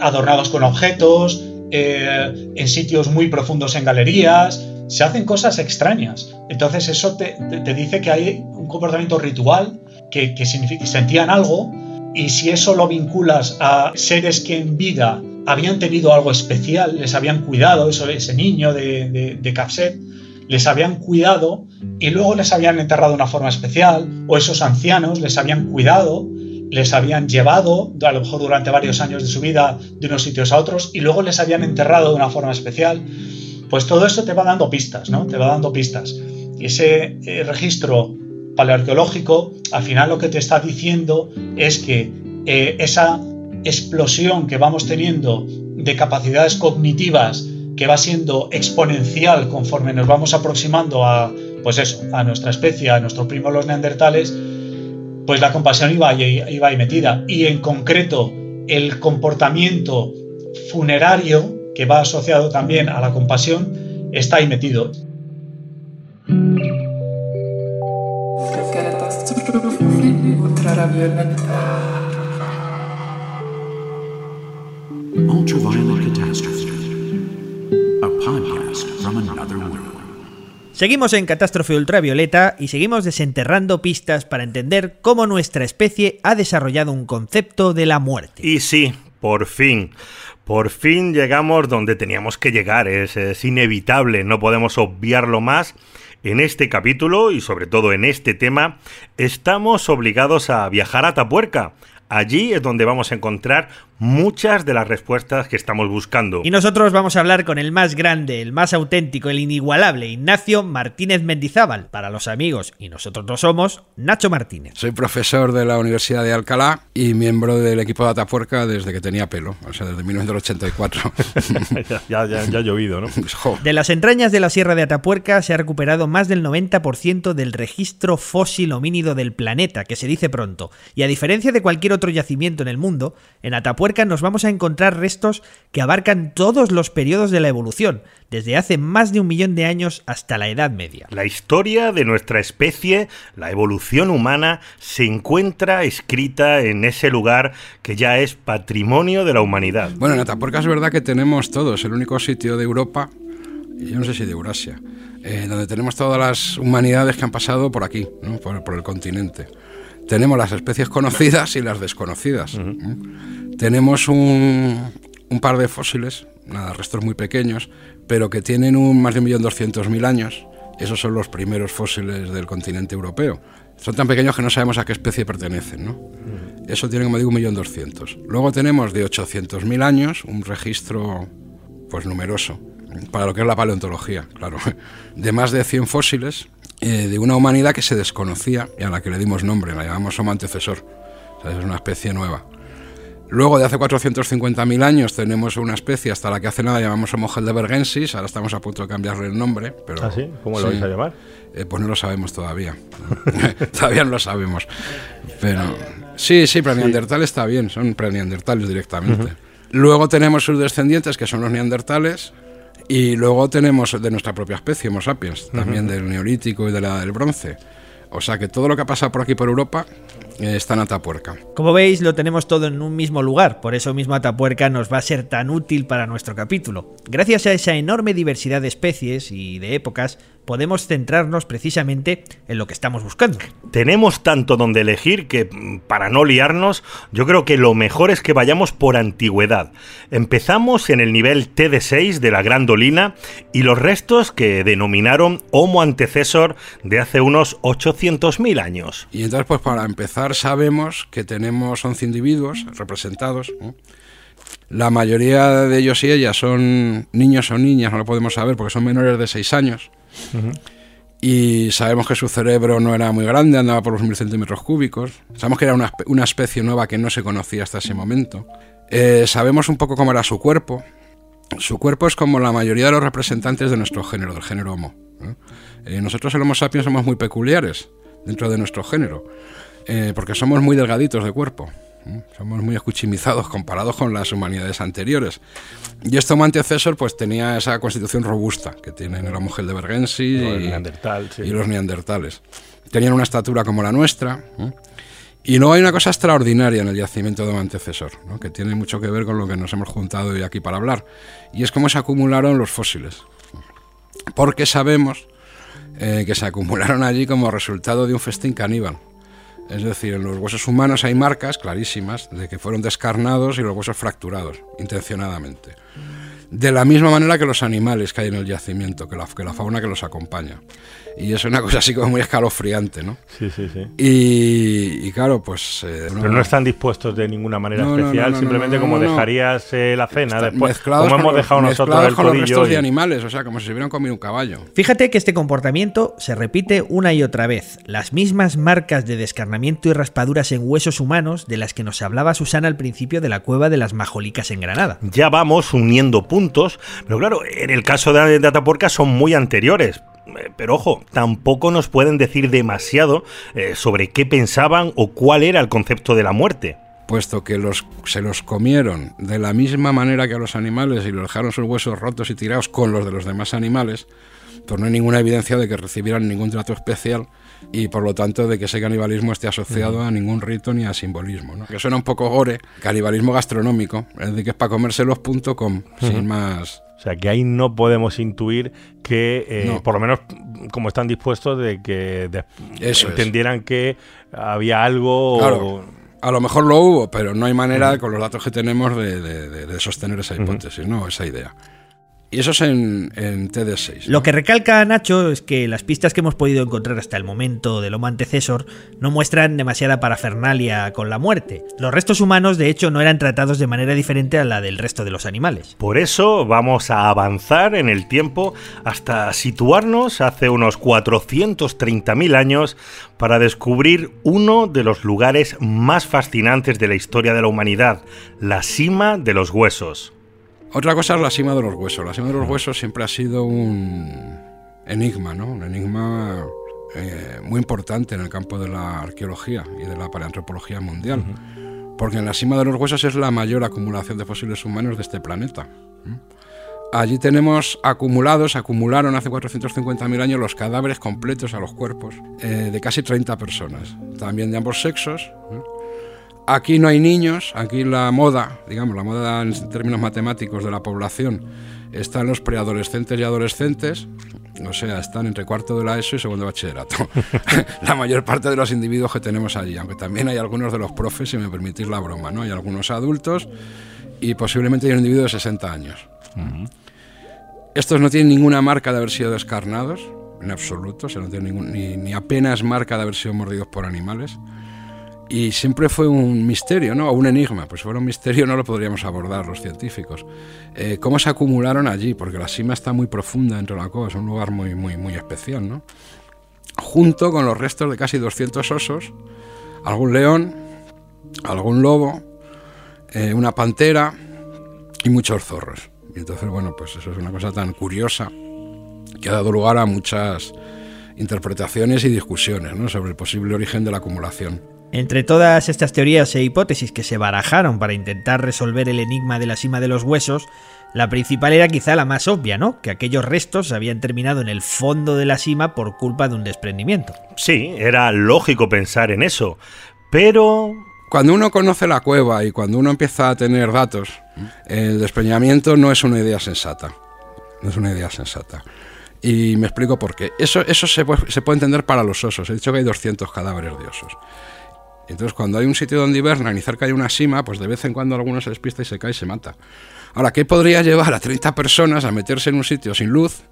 adornados con objetos, eh, en sitios muy profundos en galerías, se hacen cosas extrañas. Entonces eso te, te, dice que hay un comportamiento ritual que, que, significa que sentían algo y si eso lo vinculas a seres que en vida habían tenido algo especial, les habían cuidado, eso, ese niño de, de, de Capset, les habían cuidado y luego les habían enterrado de una forma especial, o esos ancianos les habían cuidado, les habían llevado, a lo mejor durante varios años de su vida, de unos sitios a otros, y luego les habían enterrado de una forma especial pues todo esto te va dando pistas, ¿no? Te va dando pistas. Ese eh, registro paleoarqueológico, al final lo que te está diciendo es que eh, esa explosión que vamos teniendo de capacidades cognitivas que va siendo exponencial conforme nos vamos aproximando a, pues eso, a nuestra especie, a nuestro primo los neandertales, pues la compasión iba ahí, iba ahí metida. Y en concreto, el comportamiento funerario que va asociado también a la compasión, está ahí metido. Seguimos en Catástrofe Ultravioleta y seguimos desenterrando pistas para entender cómo nuestra especie ha desarrollado un concepto de la muerte. Y sí, por fin. Por fin llegamos donde teníamos que llegar, es, es, inevitable, no podemos obviarlo más. En este capítulo y sobre todo en este tema, estamos obligados a viajar a Tapuerca. Allí es donde vamos a encontrar muchas de las respuestas que estamos buscando. Y nosotros vamos a hablar con el más grande, el más auténtico, el inigualable, Ignacio Martínez Mendizábal. Para los amigos, y nosotros lo somos, Nacho Martínez. Soy profesor de la Universidad de Alcalá y miembro del equipo de Atapuerca desde que tenía pelo, o sea, desde 1984. (laughs) ya, ya, ya ha llovido, ¿no? De las entrañas de la Sierra de Atapuerca se ha recuperado más del 90% del registro fósil homínido del planeta, que se dice pronto. Y a diferencia de cualquier otro yacimiento en el mundo, en Atapuerca nos vamos a encontrar restos que abarcan todos los periodos de la evolución, desde hace más de un millón de años hasta la Edad Media. La historia de nuestra especie, la evolución humana, se encuentra escrita en ese lugar que ya es patrimonio de la humanidad. Bueno, en Atapuerca es verdad que tenemos todo, es el único sitio de Europa, y yo no sé si de Eurasia, eh, donde tenemos todas las humanidades que han pasado por aquí, ¿no? por, por el continente tenemos las especies conocidas y las desconocidas. Uh -huh. Tenemos un, un, par de fósiles, nada, restos muy pequeños, pero que tienen un más de 1.200.000 años. Esos son los primeros fósiles del continente europeo. Son tan pequeños que no sabemos a qué especie pertenecen, ¿no? -huh. Eso tiene, como digo, 1.200.000. Luego tenemos de 800.000 años un registro, pues numeroso, para lo que es la paleontología, claro, (laughs) de más de 100 fósiles eh, de una humanidad que se desconocía y a la que le dimos nombre, la llamamos Homo antecesor. O sea, es una especie nueva. Luego, de hace 450.000 años, tenemos una especie hasta la que hace nada llamamos Homo heidelbergensis. Ahora estamos a punto de cambiarle el nombre. Pero, ¿Ah, sí? ¿Cómo lo vais a llamar? Eh, pues no lo sabemos todavía. (laughs) todavía no lo sabemos. Pero sí, sí, preneandertal está bien. Son preneandertales directamente. Luego tenemos sus descendientes, que son los neandertales. Y luego tenemos de nuestra propia especie, Homo sapiens, también del Neolítico y de la Edad del Bronce. O sea que todo lo que ha pasado por aquí por Europa eh, está en Atapuerca. Como veis, lo tenemos todo en un mismo lugar, por eso mismo Atapuerca nos va a ser tan útil para nuestro capítulo. Gracias a esa enorme diversidad de especies y de épocas, podemos centrarnos precisamente en lo que estamos buscando. Tenemos tanto donde elegir que, mm, para no liarnos, yo creo que lo mejor es que vayamos por antigüedad. Empezamos en el nivel TD6 de la Gran Dolina y los restos que denominaron Homo antecesor de hace unos 800.000 años. Y entonces, pues para empezar, sabemos que tenemos 11 individuos representados. ¿no? La mayoría de ellos y ellas son niños o niñas, no lo podemos saber porque son menores de 6 años. Y sabemos que su cerebro no era muy grande, andaba por los mil centímetros cúbicos. Sabemos que era una, una especie nueva que no se conocía hasta ese momento. Eh, sabemos un poco cómo era su cuerpo. Su cuerpo es como la mayoría de los representantes de nuestro género, del género Homo. Eh, nosotros el Homo sapiens somos muy peculiares dentro de nuestro género, eh, porque somos muy delgaditos de cuerpo. ¿Eh? Somos muy escuchimizados comparados con las humanidades anteriores. Y este Homo antecesor pues tenía esa constitución robusta que tienen el Homo heidelbergensis y, sí. y los neandertales. Tenían una estatura como la nuestra. ¿eh? Y luego hay una cosa extraordinaria en el yacimiento de Homo antecesor, ¿no? que tiene mucho que ver con lo que nos hemos juntado hoy aquí para hablar, y es cómo se acumularon los fósiles. Porque sabemos eh, que se acumularon allí como resultado de un festín caníbal. Es decir, en los huesos humanos hay marcas clarísimas de que fueron descarnados y los huesos fracturados, intencionadamente. De la misma manera que los animales que hay en el yacimiento, que la, que la fauna que los acompaña. Y es una cosa así como muy escalofriante, ¿no? Sí, sí, sí. Y, y claro, pues... eh, Pero no están dispuestos de ninguna manera No, especial, no, no, simplemente no, como dejarías eh, la cena después, como hemos dejado nosotros el con los restos y- de animales, o sea, como si se hubieran comido un caballo. Fíjate que este comportamiento se repite una y otra vez. Las mismas marcas de descarnamiento y raspaduras en huesos humanos de las que nos hablaba Susana al principio de la cueva de las Majolicas en Granada. ya vamos uniendo puntos, pero claro, en el caso de, de Atapuerca son muy anteriores. Eh, Pero ojo, tampoco nos pueden decir demasiado eh, sobre qué pensaban o cuál era el concepto de la muerte. Puesto que los, se los comieron de la misma manera que a los animales y los dejaron sus huesos rotos y tirados con los de los demás animales, pues no hay ninguna evidencia de que recibieran ningún trato especial y por lo tanto de que ese canibalismo esté asociado a ningún rito ni a simbolismo. ¿no? Que suena un poco gore, canibalismo gastronómico, es decir, que es para comérselos.com, sin Ujú. más. O sea, que ahí no podemos intuir que, eh, No. por lo menos como están dispuestos, de que de- Eso es. entendieran que había algo... Claro, a lo mejor lo hubo, pero no hay manera, con los datos que tenemos, de, de- de- de sostener esa hipótesis, ¿no? esa idea. Y eso es en, en TD6. Lo que recalca Nacho es que las pistas que hemos podido encontrar hasta el momento del Homo antecesor no muestran demasiada parafernalia con la muerte. Los restos humanos, de hecho, no eran tratados de manera diferente a la del resto de los animales. Por eso vamos a avanzar en el tiempo hasta situarnos hace unos 430.000 años para descubrir uno de los lugares más fascinantes de la historia de la humanidad, la cima de los huesos. Otra cosa es la cima de los huesos. La cima de los huesos siempre ha sido un enigma, ¿no? Un enigma eh, muy importante en el campo de la arqueología y de la paleantropología mundial. Porque en la cima de los huesos es la mayor acumulación de fósiles humanos de este planeta. Allí tenemos acumulados, acumularon hace 450.000 años los cadáveres completos a los cuerpos eh, de casi 30 personas, también de ambos sexos. ¿eh? Aquí no hay niños, aquí la moda, digamos, la moda en términos matemáticos de la población, está en los preadolescentes y adolescentes, o sea, están entre cuarto de la ESO y segundo de bachillerato. (laughs) la mayor parte de los individuos que tenemos allí, aunque también hay algunos de los profes, si me permitís la broma, ¿no? Hay algunos adultos y posiblemente hay un individuo de 60 años. Estos no tienen ninguna marca de haber sido descarnados, en absoluto, o sea, no tienen ningún- ni, ni apenas marca de haber sido mordidos por animales. Y siempre fue un misterio, ¿no? Un enigma. Pues si fuera un misterio no lo podríamos abordar los científicos. Eh, ¿Cómo se acumularon allí? Porque la cima está muy profunda dentro de la cova, es un lugar muy, muy, muy especial, ¿no? Junto con los restos de casi 200 osos, algún león, algún lobo eh, una pantera y muchos zorros. Y entonces, bueno, pues eso es una cosa tan curiosa que ha dado lugar a muchas interpretaciones y discusiones sobre el posible origen de la acumulación. Entre todas estas teorías e hipótesis que se barajaron para intentar resolver el enigma de la cima de los huesos, la principal era quizá la más obvia, ¿no? Que aquellos restos habían terminado en el fondo de la cima por culpa de un desprendimiento. Sí, era lógico pensar en eso, pero... Cuando uno conoce la cueva y cuando uno empieza a tener datos, el desprendimiento no es una idea sensata. No es una idea sensata. Y me explico por qué. Eso, eso se, puede, se puede entender para los osos. He dicho que hay 200 cadáveres de osos. Entonces, cuando hay un sitio donde hibernan y cerca hay una sima, pues de vez en cuando alguno se despista y se cae y se mata. Ahora, ¿qué podría llevar a 30 personas a meterse en un sitio sin luz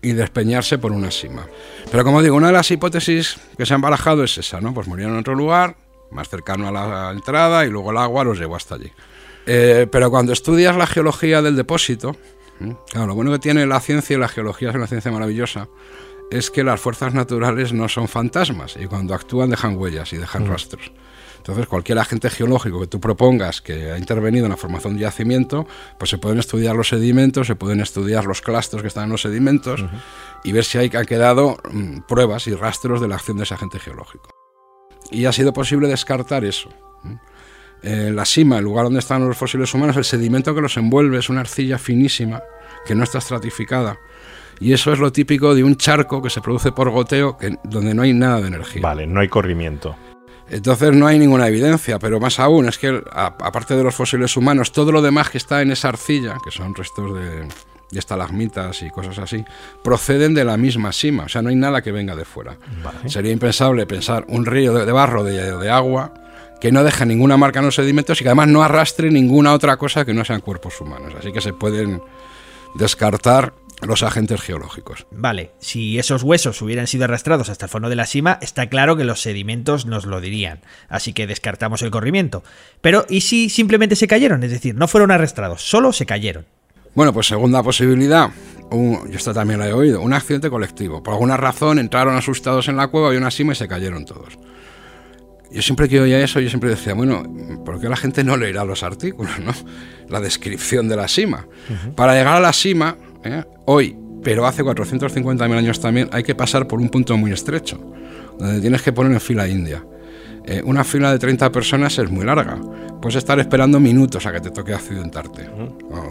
y despeñarse por una cima? Pero como digo, una de las hipótesis que se han barajado es esa, ¿no? Pues murieron en otro lugar, más cercano a la entrada, y luego el agua los llevó hasta allí. Eh, pero cuando estudias la geología del depósito, claro, lo bueno que tiene la ciencia y la geología es una ciencia maravillosa, es que las fuerzas naturales no son fantasmas y cuando actúan dejan huellas y dejan rastros. Entonces, cualquier agente geológico que tú propongas que ha intervenido en la formación de yacimiento, pues se pueden estudiar los sedimentos, se pueden estudiar los clastros que están en los sedimentos y ver si hay, han quedado mm, pruebas y rastros de la acción de ese agente geológico. Y ha sido posible descartar eso. En la cima, el lugar donde están los fósiles humanos, el sedimento que los envuelve es una arcilla finísima que no está estratificada. Y eso es lo típico de un charco que se produce por goteo, que, donde no hay nada de energía. Vale, no hay corrimiento. Entonces no hay ninguna evidencia, pero más aún es que, aparte de los fósiles humanos, todo lo demás que está en esa arcilla, que son restos de, de estalagmitas y cosas así, proceden de la misma cima. O sea, no hay nada que venga de fuera. Sería impensable pensar un río de, de barro, de, de agua, que no deja ninguna marca en los sedimentos y que además no arrastre ninguna otra cosa que no sean cuerpos humanos. Así que se pueden descartar los agentes geológicos. Vale, si esos huesos hubieran sido arrastrados hasta el fondo de la cima, está claro que los sedimentos nos lo dirían, así que descartamos el corrimiento. Pero ¿y si simplemente se cayeron? Es decir, no fueron arrastrados, solo se cayeron. Bueno, pues segunda posibilidad, un- yo esta también la he oído, un accidente colectivo. Por alguna razón entraron asustados en la cueva, había una cima y se cayeron todos. Yo siempre que oía eso, yo siempre decía, bueno, ¿por qué la gente no leerá los artículos, no? La descripción de la cima. Para llegar a la cima, ¿eh? hoy, pero hace 450.000 años también, hay que pasar por un punto muy estrecho, donde tienes que poner en fila india. Eh, una fila de 30 personas es muy larga. Puedes estar esperando minutos a que te toque accidentarte.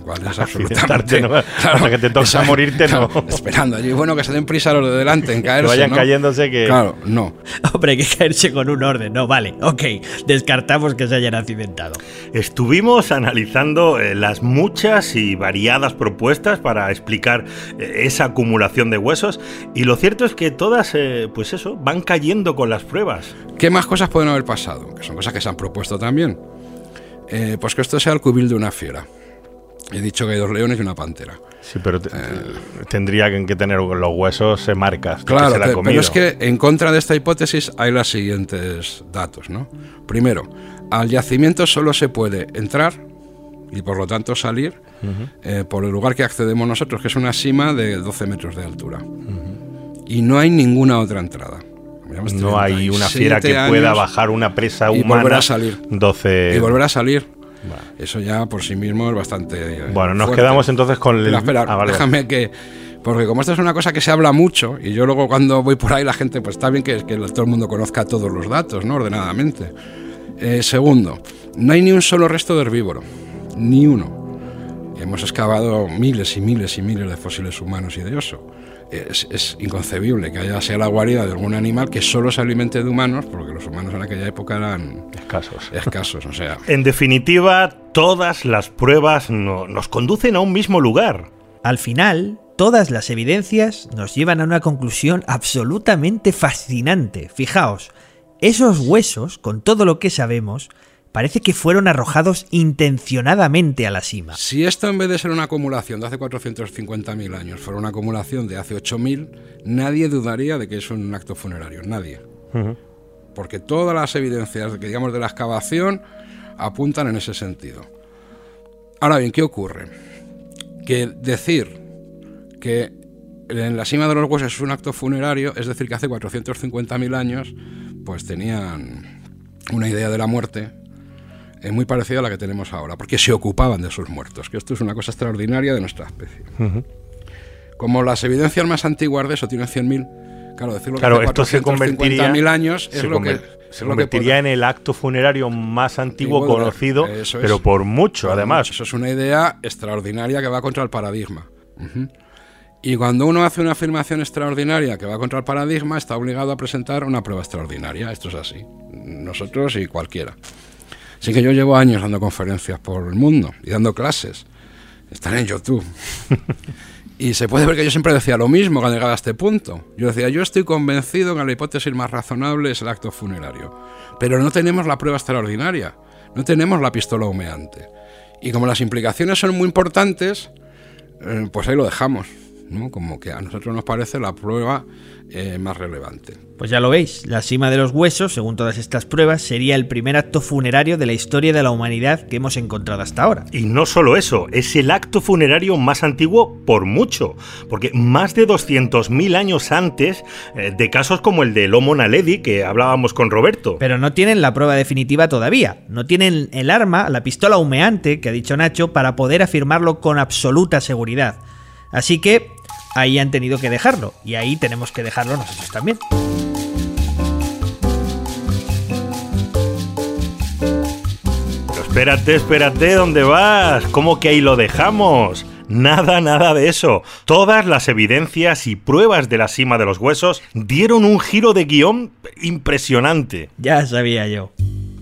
Cual es (laughs) absolutamente... ¿no? (laughs) Hasta que te toque exacto, morirte, no. claro, esperando allí. Bueno, que se den prisa los de delante en (laughs) caerse. vayan ¿no? cayéndose que- Claro, no. Hombre, hay que caerse con un orden, no, vale, ok, descartamos que se hayan accidentado. Estuvimos analizando eh, las muchas y variadas propuestas para explicar eh, esa acumulación de huesos y lo cierto es que todas, eh, pues eso, van cayendo con las pruebas. ¿Qué más cosas pueden haber pasado? Que son cosas que se han propuesto también. Eh, pues que esto sea el cubil de una fiera. He dicho que hay dos leones y una pantera. Sí, pero te- tendría que tener los huesos eh, marcas. Claro, se pero es que en contra de esta hipótesis hay los siguientes datos, ¿no? Primero, al yacimiento solo se puede entrar y por lo tanto salir eh, por el lugar que accedemos nosotros, que es una cima de 12 metros de altura. Y no hay ninguna otra entrada. Llevamos No hay una 37 fiera que pueda bajar una presa y humana. volver a salir. 12. Y volver a salir. Eso ya por sí mismo es bastante. Bueno, nos fuerte. quedamos entonces con el. Espera, espera, Ah, vale. déjame que. Porque como esto es una cosa que se habla mucho, y yo luego cuando voy por ahí la gente, pues está bien que, que todo el mundo conozca todos los datos, ¿no? Ordenadamente. Eh, segundo, no hay ni un solo resto de herbívoro. Ni uno. Hemos excavado miles y miles y miles de fósiles humanos y de oso. Es, es inconcebible que haya sea la guarida de algún animal que solo se alimente de humanos, porque los humanos en aquella época eran escasos. Escasos, o sea. En definitiva, todas las pruebas no- nos conducen a un mismo lugar. Al final, todas las evidencias nos llevan a una conclusión absolutamente fascinante. Fijaos, esos huesos, con todo lo que sabemos, parece que fueron arrojados intencionadamente a la cima. Si esto en vez de ser una acumulación de hace 450.000 años fuera una acumulación de hace 8.000, nadie dudaría de que es un acto funerario, nadie. Porque todas las evidencias que digamos de la excavación apuntan en ese sentido. Ahora bien, ¿qué ocurre? Que decir que en la cima de los huesos es un acto funerario, es decir, que hace 450.000 años, pues tenían una idea de la muerte eh, muy parecida a la que tenemos ahora, porque se ocupaban de sus muertos, que esto es una cosa extraordinaria de nuestra especie. Como las evidencias más antiguas de eso tienen 100.000, claro, decirlo Claro, que esto se convertiría 450.000 años es se lo que es se convertiría en el acto funerario más antiguo conocido, es. pero por mucho, Por además. mucho. Eso es una idea extraordinaria que va contra el paradigma. Y cuando uno hace una afirmación extraordinaria que va contra el paradigma, está obligado a presentar una prueba extraordinaria. Esto es así. Nosotros y cualquiera. Así que yo llevo años dando conferencias por el mundo y dando clases. Están en YouTube. (laughs) y se puede ver que yo siempre decía lo mismo cuando llegaba a este punto. Yo decía, yo estoy convencido que la hipótesis más razonable es el acto funerario. Pero no tenemos la prueba extraordinaria. No tenemos la pistola humeante. Y como las implicaciones son muy importantes, eh, pues ahí lo dejamos. ¿No? Como que a nosotros nos parece la prueba eh, más relevante. Pues ya lo veis, la cima de los huesos, según todas estas pruebas, sería el primer acto funerario de la historia de la humanidad que hemos encontrado hasta ahora. Y no solo eso, es el acto funerario más antiguo por mucho, porque más de 200.000 años antes eh, de casos como el del Homo naledi que hablábamos con Roberto. Pero no tienen la prueba definitiva todavía. No tienen el arma, la pistola humeante que ha dicho Nacho, para poder afirmarlo con absoluta seguridad. Así que ahí han tenido que dejarlo. Y ahí tenemos que dejarlo nosotros también. Pero espérate, espérate, ¿dónde vas? ¿Cómo que ahí lo dejamos? Nada, nada de eso. Todas las evidencias y pruebas de la cima de los huesos dieron un giro de guion impresionante. Ya sabía yo.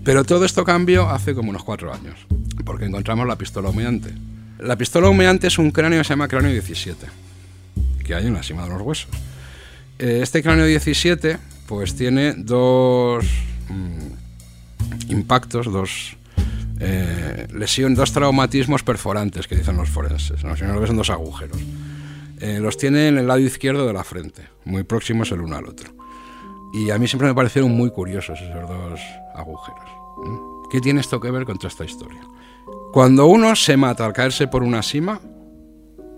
Pero todo esto cambió hace como unos cuatro años, porque encontramos la pistola humeante. La pistola humeante es un cráneo que se llama cráneo 17, que hay en la cima de los huesos. Eh, Este cráneo 17 pues tiene dos mm, impactos, dos eh, lesiones, dos traumatismos perforantes que dicen los forenses. ¿no? Si no lo ves, son dos agujeros. Eh, los tiene en el lado izquierdo de la frente, muy próximos el uno al otro. Y a mí siempre me parecieron muy curiosos esos dos agujeros. ¿Qué tiene esto que ver con toda esta historia? Cuando uno se mata al caerse por una cima,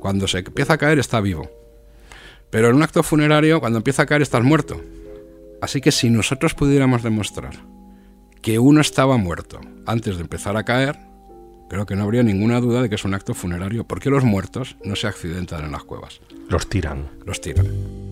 cuando se empieza a caer está vivo. Pero en un acto funerario, cuando empieza a caer estás muerto. Así que si nosotros pudiéramos demostrar que uno estaba muerto antes de empezar a caer, creo que no habría ninguna duda de que es un acto funerario, porque los muertos no se accidentan en las cuevas. Los tiran. Los tiran.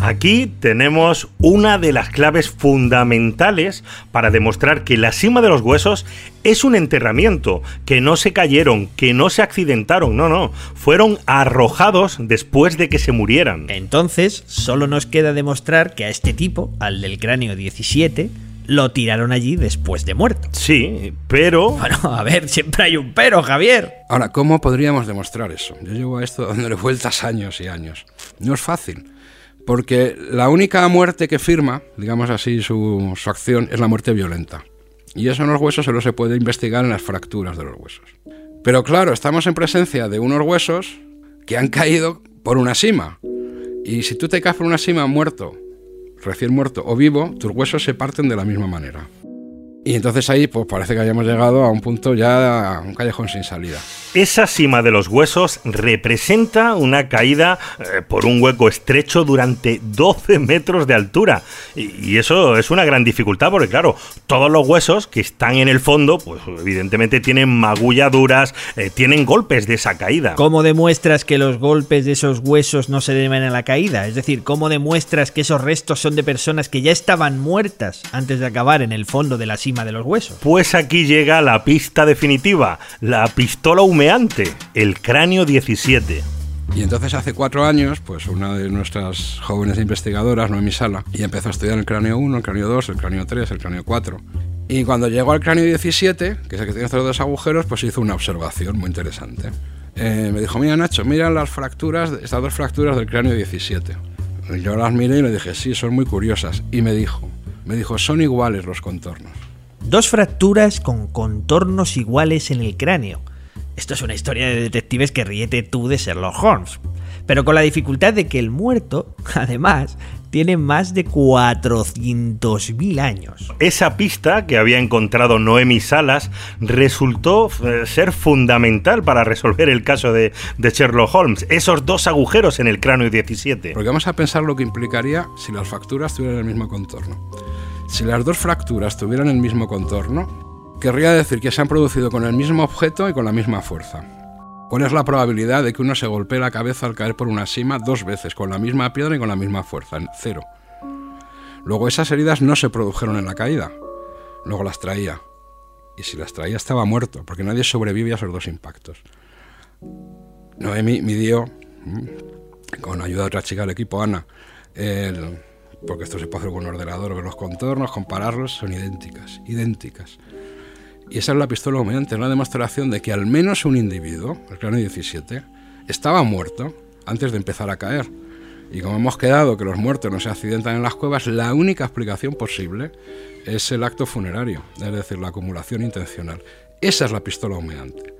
Aquí tenemos una de las claves fundamentales para demostrar que la cima de los huesos es un enterramiento, que no se cayeron, que no se accidentaron, no, no, fueron arrojados después de que se murieran. Entonces, solo nos queda demostrar que a este tipo, al del cráneo 17, lo tiraron allí después de muerto. Sí, pero... Bueno, a ver, siempre hay un pero, Javier. Ahora, ¿cómo podríamos demostrar eso? Yo llevo a esto dándole vueltas años y años. No es fácil, porque la única muerte que firma, digamos así, su, su acción es la muerte violenta. Y eso en los huesos solo se puede investigar en las fracturas de los huesos. Pero claro, estamos en presencia de unos huesos que han caído por una sima. Y si tú te caes por una sima muerto, recién muerto o vivo, tus huesos se parten de la misma manera. Y entonces ahí pues parece que hayamos llegado a un punto ya, a un callejón sin salida. Esa cima de los huesos representa una caída eh, por un hueco estrecho durante 12 metros de altura. Y, y eso es una gran dificultad porque, claro, todos los huesos que están en el fondo, pues evidentemente tienen magulladuras, eh, tienen golpes de esa caída. ¿Cómo demuestras que los golpes de esos huesos no se deben a la caída? Es decir, ¿cómo demuestras que esos restos son de personas que ya estaban muertas antes de acabar en el fondo de la cima de los huesos? Pues aquí llega la pista definitiva, la pistola humeante, el cráneo 17. Y entonces hace cuatro años, pues una de nuestras jóvenes investigadoras, Noemi Sala, y empezó a estudiar el cráneo 1, el cráneo 2, el cráneo 3, el cráneo 4. Y cuando llegó al cráneo 17, que es el que tiene estos dos agujeros, pues hizo una observación muy interesante. Eh, me dijo, mira Nacho, mira las fracturas, estas dos fracturas del cráneo 17. Y yo las miré y le dije, sí, son muy curiosas. Y me dijo, me dijo, son iguales los contornos. Dos fracturas con contornos iguales en el cráneo. Esto es una historia de detectives que ríete tú de Sherlock Holmes. Pero con la dificultad de que el muerto, (laughs) además, tiene más de 400.000 años. Esa pista que había encontrado Noemi Salas resultó eh, ser fundamental para resolver el caso de, de, Sherlock Holmes. Esos dos agujeros en el cráneo 17. Porque vamos a pensar lo que implicaría si las fracturas tuvieran el mismo contorno. Si las dos fracturas tuvieran el mismo contorno, querría decir que se han producido con el mismo objeto y con la misma fuerza. ¿Cuál es la probabilidad de que uno se golpee la cabeza al caer por una cima dos veces, con la misma piedra y con la misma fuerza? Cero. Luego esas heridas no se produjeron en la caída, luego las traía. Y si las traía estaba muerto, porque nadie sobrevive a esos dos impactos. Noemi midió, mm, con ayuda de otra chica del equipo, Ana, porque esto se puede hacer con un ordenador, ver los contornos, compararlos, son idénticas, idénticas. Y esa es la pistola humeante, una demostración de que al menos un individuo, el cráneo 17, estaba muerto antes de empezar a caer. Y como hemos quedado que los muertos no se accidentan en las cuevas, la única explicación posible es el acto funerario, es decir, la acumulación intencional. Esa es la pistola humeante.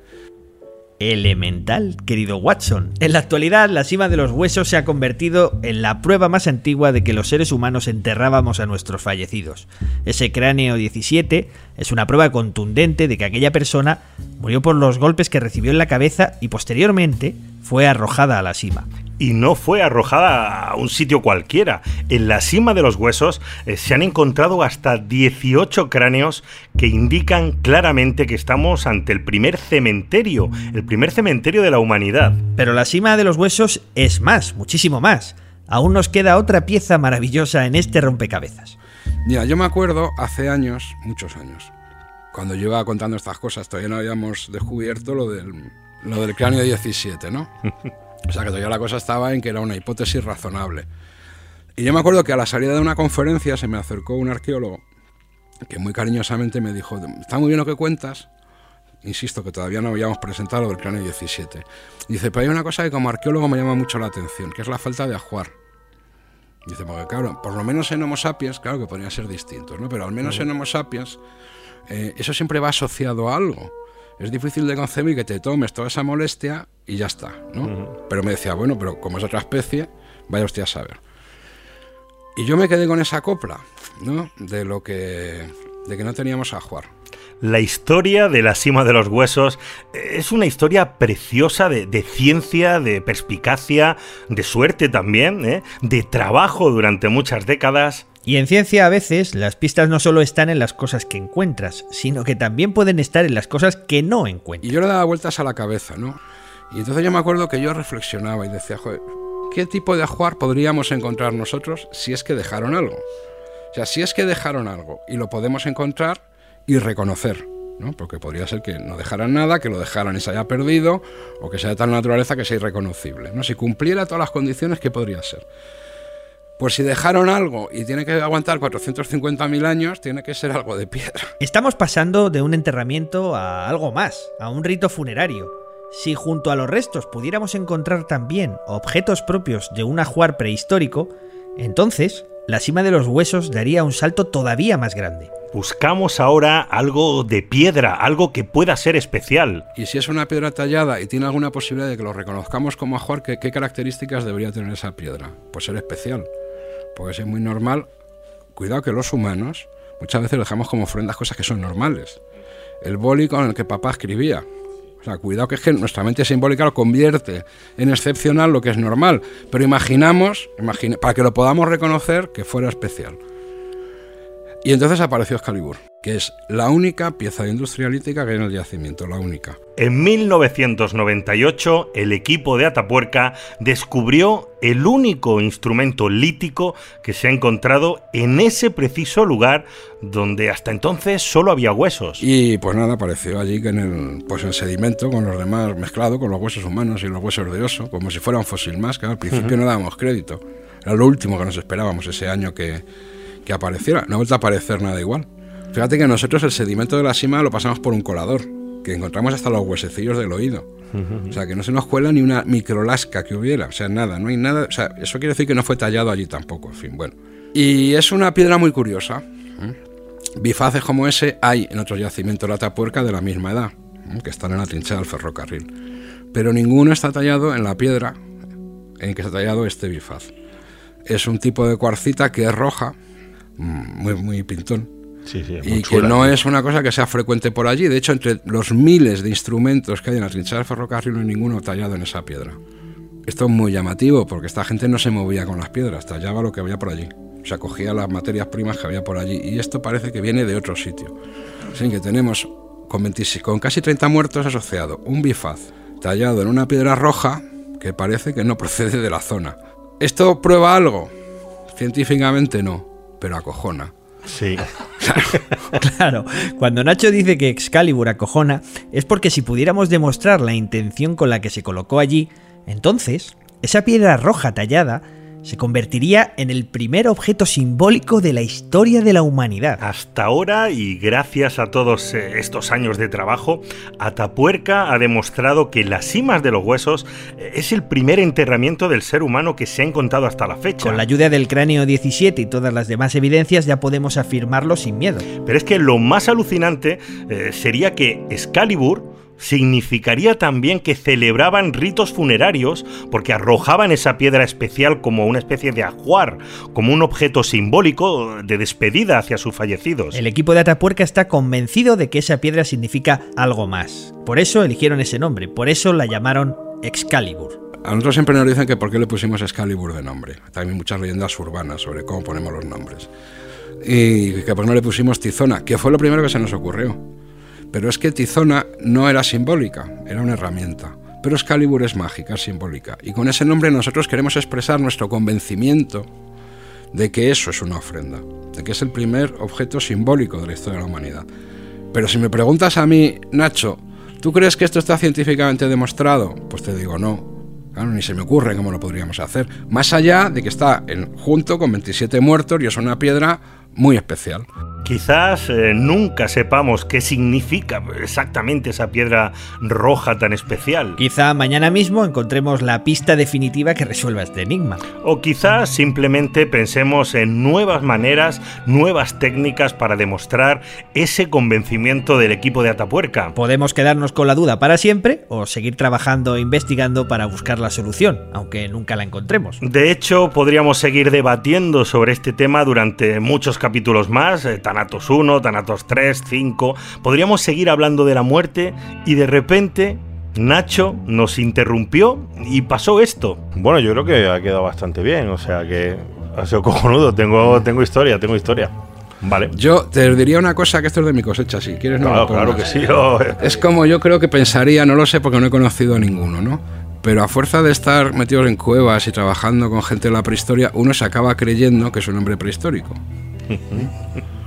Elemental, querido Watson. En la actualidad, la cima de los huesos se ha convertido en la prueba más antigua de que los seres humanos enterrábamos a nuestros fallecidos. Ese cráneo 17 es una prueba contundente de que aquella persona murió por los golpes que recibió en la cabeza y posteriormente fue arrojada a la cima y no fue arrojada a un sitio cualquiera. En la cima de los huesos eh, se han encontrado hasta 18 cráneos que indican claramente que estamos ante el primer cementerio, el primer cementerio de la humanidad. Pero la cima de los huesos es más, muchísimo más. Aún nos queda otra pieza maravillosa en este rompecabezas. Mira, yo me acuerdo hace años, muchos años, cuando yo iba contando estas cosas, todavía no habíamos descubierto lo del, lo del cráneo 17, ¿no? (laughs) O sea que todavía la cosa estaba en que era una hipótesis razonable. Y yo me acuerdo que a la salida de una conferencia se me acercó un arqueólogo que muy cariñosamente me dijo, está muy bien lo que cuentas, insisto que todavía no habíamos presentado lo del cráneo 17. dice, pero hay una cosa que como arqueólogo me llama mucho la atención, que es la falta de ajuar. Dice, porque claro, por lo menos en Homo sapiens, claro que podrían ser distintos, ¿no? Pero al menos en Homo sapiens eh, eso siempre va asociado a algo es difícil de concebir que te tomes toda esa molestia y ya está, ¿no? Pero me decía, bueno, pero como es otra especie, vaya usted a saber. Y yo me quedé con esa copla, ¿no? De lo que, de que no teníamos a jugar. La historia de la cima de los huesos es una historia preciosa de, de ciencia, de perspicacia, de suerte también, ¿eh? de trabajo durante muchas décadas. Y en ciencia a veces las pistas no solo están en las cosas que encuentras, sino que también pueden estar en las cosas que no encuentras. Y yo le daba vueltas a la cabeza, ¿no? Y entonces yo me acuerdo que yo reflexionaba y decía, joder, ¿qué tipo de ajuar podríamos encontrar nosotros si es que dejaron algo? O sea, si es que dejaron algo y lo podemos encontrar y reconocer, ¿no? Porque podría ser que no dejaran nada, que lo dejaran y se haya perdido, o que sea de tal naturaleza que sea irreconocible, ¿no? Si cumpliera todas las condiciones, ¿qué podría ser? Pues si dejaron algo y tiene que aguantar 450.000 años, tiene que ser algo de piedra. Estamos pasando de un enterramiento a algo más, a un rito funerario. Si junto a los restos pudiéramos encontrar también objetos propios de un ajuar prehistórico, entonces la cima de los huesos daría un salto todavía más grande. Buscamos ahora algo de piedra, algo que pueda ser especial. Y si es una piedra tallada y tiene alguna posibilidad de que lo reconozcamos como ajuar, ¿qué, qué características debería tener esa piedra? Pues ser especial porque es muy normal. Cuidado que los humanos muchas veces dejamos como ofrendas cosas que son normales. El boli con el que papá escribía. O sea, cuidado que es que nuestra mente simbólica lo convierte en excepcional lo que es normal. Pero imaginamos, para que lo podamos reconocer, que fuera especial. Y entonces apareció Excalibur, que es la única pieza de industria lítica que hay en el yacimiento, la única. En 1998, el equipo de Atapuerca descubrió el único instrumento lítico que se ha encontrado en ese preciso lugar donde hasta entonces solo había huesos. Y pues nada, apareció allí que en el, pues el sedimento con los demás mezclado con los huesos humanos y los huesos de oso, como si fuera un fósil más, que al principio no dábamos crédito. Era lo último que nos esperábamos ese año que, que apareciera. No ha vuelto a aparecer nada igual. Fíjate que nosotros el sedimento de la cima lo pasamos por un colador, que encontramos hasta los huesecillos del oído. O sea, que no se nos cuela ni una microlasca que hubiera. O sea, nada, no hay nada. O sea, eso quiere decir que no fue tallado allí tampoco. En fin, bueno. Y es una piedra muy curiosa. Bifaces como ese hay en otros yacimientos de la Tapuerca de la misma edad, que están en la trinchera del ferrocarril. Pero ninguno está tallado en la piedra en que está tallado este bifaz. Es un tipo de cuarcita que es roja, muy, muy pintón. y que no es una cosa que sea frecuente por allí. De hecho, entre los miles de instrumentos que hay en la trinchera del ferrocarril no hay ninguno tallado en esa piedra. Esto es muy llamativo porque esta gente no se movía con las piedras, tallaba lo que había por allí. O sea, cogía las materias primas que había por allí. Y esto parece que viene de otro sitio. Sí, que tenemos con, 26 con casi 30 muertos asociado un bifaz tallado en una piedra roja que parece que no procede de la zona. ¿Esto prueba algo? Científicamente no, pero acojona. Sí. (laughs) Claro, cuando Nacho dice que Excalibur acojona, es porque si pudiéramos demostrar la intención con la que se colocó allí, entonces esa piedra roja tallada se convertiría en el primer objeto simbólico de la historia de la humanidad. Hasta ahora, y gracias a todos eh, estos años de trabajo, Atapuerca ha demostrado que las cimas de los huesos eh, es el primer enterramiento del ser humano que se ha encontrado hasta la fecha. Con la ayuda del cráneo 17 y todas las demás evidencias ya podemos afirmarlo sin miedo. Pero es que lo más alucinante eh, sería que Excalibur significaría también que celebraban ritos funerarios porque arrojaban esa piedra especial como una especie de ajuar, como un objeto simbólico de despedida hacia sus fallecidos. El equipo de Atapuerca está convencido de que esa piedra significa algo más. Por eso eligieron ese nombre, por eso la llamaron Excalibur. A nosotros siempre nos dicen que por qué le pusimos Excalibur de nombre. También muchas leyendas urbanas sobre cómo ponemos los nombres. Y que por qué no le pusimos Tizona, que fue lo primero que se nos ocurrió. Pero es que Tizona no era simbólica, era una herramienta. Pero Excalibur es mágica, es simbólica. Y con ese nombre nosotros queremos expresar nuestro convencimiento de que eso es una ofrenda, de que es el primer objeto simbólico de la historia de la humanidad. Pero si me preguntas a mí, Nacho, ¿tú crees que esto está científicamente demostrado? Pues te digo no. Claro, ni se me ocurre cómo lo podríamos hacer. Más allá de que está en, junto con 27 muertos y es una piedra muy especial. Quizás eh, nunca sepamos qué significa exactamente esa piedra roja tan especial. Quizá mañana mismo encontremos la pista definitiva que resuelva este enigma. O quizás simplemente pensemos en nuevas maneras, nuevas técnicas para demostrar ese convencimiento del equipo de Atapuerca. Podemos quedarnos con la duda para siempre o seguir trabajando e investigando para buscar la solución, aunque nunca la encontremos. De hecho, podríamos seguir debatiendo sobre este tema durante muchos capítulos más, eh, Thanatos 1, Thanatos 3, 5. Podríamos seguir hablando de la muerte y de repente Nacho nos interrumpió y pasó esto. Bueno, yo creo que ha quedado bastante bien, o sea que ha sido cojonudo. Tengo, tengo historia, tengo historia. Vale. Yo te diría una cosa que esto es de mi cosecha, si quieres no Claro, que sí. yo- Es como yo creo que pensaría, no lo sé porque no he conocido a ninguno, ¿no? Pero a fuerza de estar metidos en cuevas y trabajando con gente de la prehistoria, uno se acaba creyendo que es un hombre prehistórico. (laughs)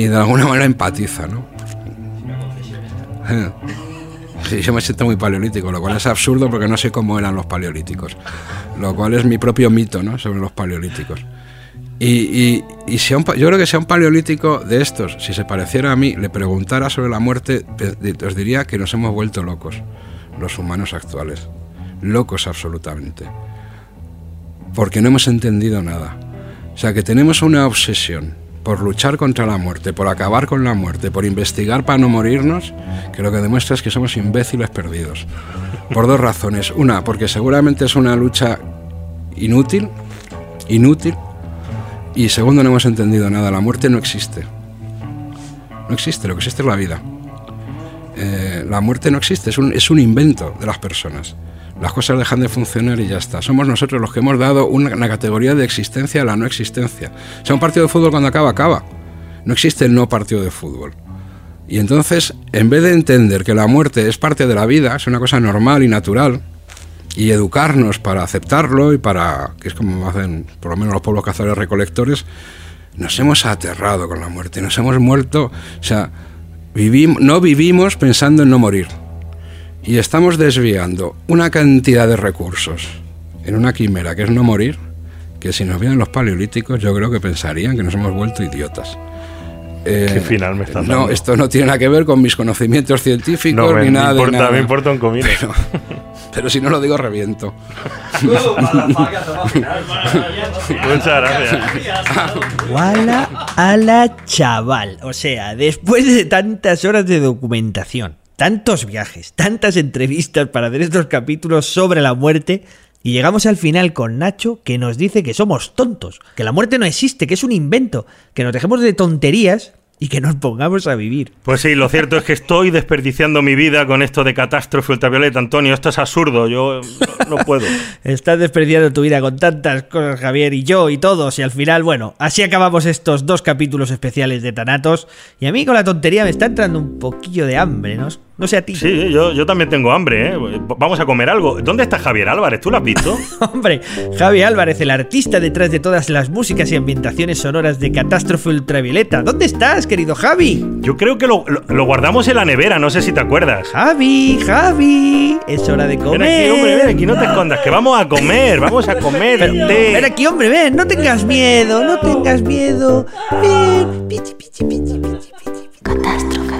y de alguna manera empatiza, ¿no? Sí, yo me siento muy paleolítico, lo cual es absurdo porque no sé cómo eran los paleolíticos. Lo cual es mi propio mito, ¿no? Sobre los paleolíticos. Y, yo creo que si a un paleolítico de estos, si se pareciera a mí, le preguntara sobre la muerte, os diría que nos hemos vuelto locos, los humanos actuales. Locos absolutamente. Porque no hemos entendido nada. O sea, que tenemos una obsesión por luchar contra la muerte, por acabar con la muerte, por investigar para no morirnos, que lo que demuestra es que somos imbéciles perdidos. Por dos razones. Una, porque seguramente es una lucha inútil, inútil, y segundo, no hemos entendido nada. La muerte no existe. No existe, lo que existe es la vida. Eh, la muerte no existe, es un, es un invento de las personas. Las cosas dejan de funcionar y ya está. Somos nosotros los que hemos dado una, categoría de existencia a la no existencia. O sea, un partido de fútbol cuando acaba, acaba. No existe el no partido de fútbol. Y entonces, en vez de entender que la muerte es parte de la vida, es una cosa normal y natural, y educarnos para aceptarlo y para, que es como hacen por lo menos los pueblos cazadores recolectores, nos hemos aterrado con la muerte, nos hemos muerto, o sea, vivim- no vivimos pensando en no morir. Y estamos desviando una cantidad de recursos en una quimera que es no morir, que si nos vieran los paleolíticos yo creo que pensarían que nos hemos vuelto idiotas. Eh, Qué final me estás No, dando. esto no tiene nada que ver con mis conocimientos científicos No, me, ni me nada de importa, nada. me importa un comino. Pero, pero si no lo digo, reviento. Muchas gracias. Wala a la chaval. O sea, después de tantas horas de documentación, tantos viajes, tantas entrevistas para hacer estos capítulos sobre la muerte, y llegamos al final con Nacho que nos dice que somos tontos, que la muerte no existe, que es un invento, que nos dejemos de tonterías y que nos pongamos a vivir. Pues sí, lo cierto es que estoy desperdiciando mi vida con esto de catástrofe ultravioleta, Antonio. Esto es absurdo, yo no, no puedo. (laughs) Estás desperdiciando tu vida con tantas cosas, Javier, y yo y todos, y al final, bueno, así acabamos estos dos capítulos especiales de Tanatos, y a mí con la tontería me está entrando un poquillo de hambre, ¿no? No sé a ti. Sí, yo, yo también tengo hambre, ¿eh? Vamos a comer algo. ¿Dónde está Javier Álvarez? ¿Tú lo has visto? (laughs) Hombre, Javi Álvarez, el artista detrás de todas las músicas y ambientaciones sonoras de Catástrofe Ultravioleta. ¿Dónde estás, querido Javi? Yo creo que lo, lo- lo guardamos en la nevera, no sé si te acuerdas. Javi, Javi, es hora de comer. Ven aquí, hombre, ven aquí, no te escondas, que vamos a comer, vamos a comer. Pero, ven aquí, hombre, ven, no tengas miedo, no tengas miedo. Ven, pichi, pichi, pichi, pichi.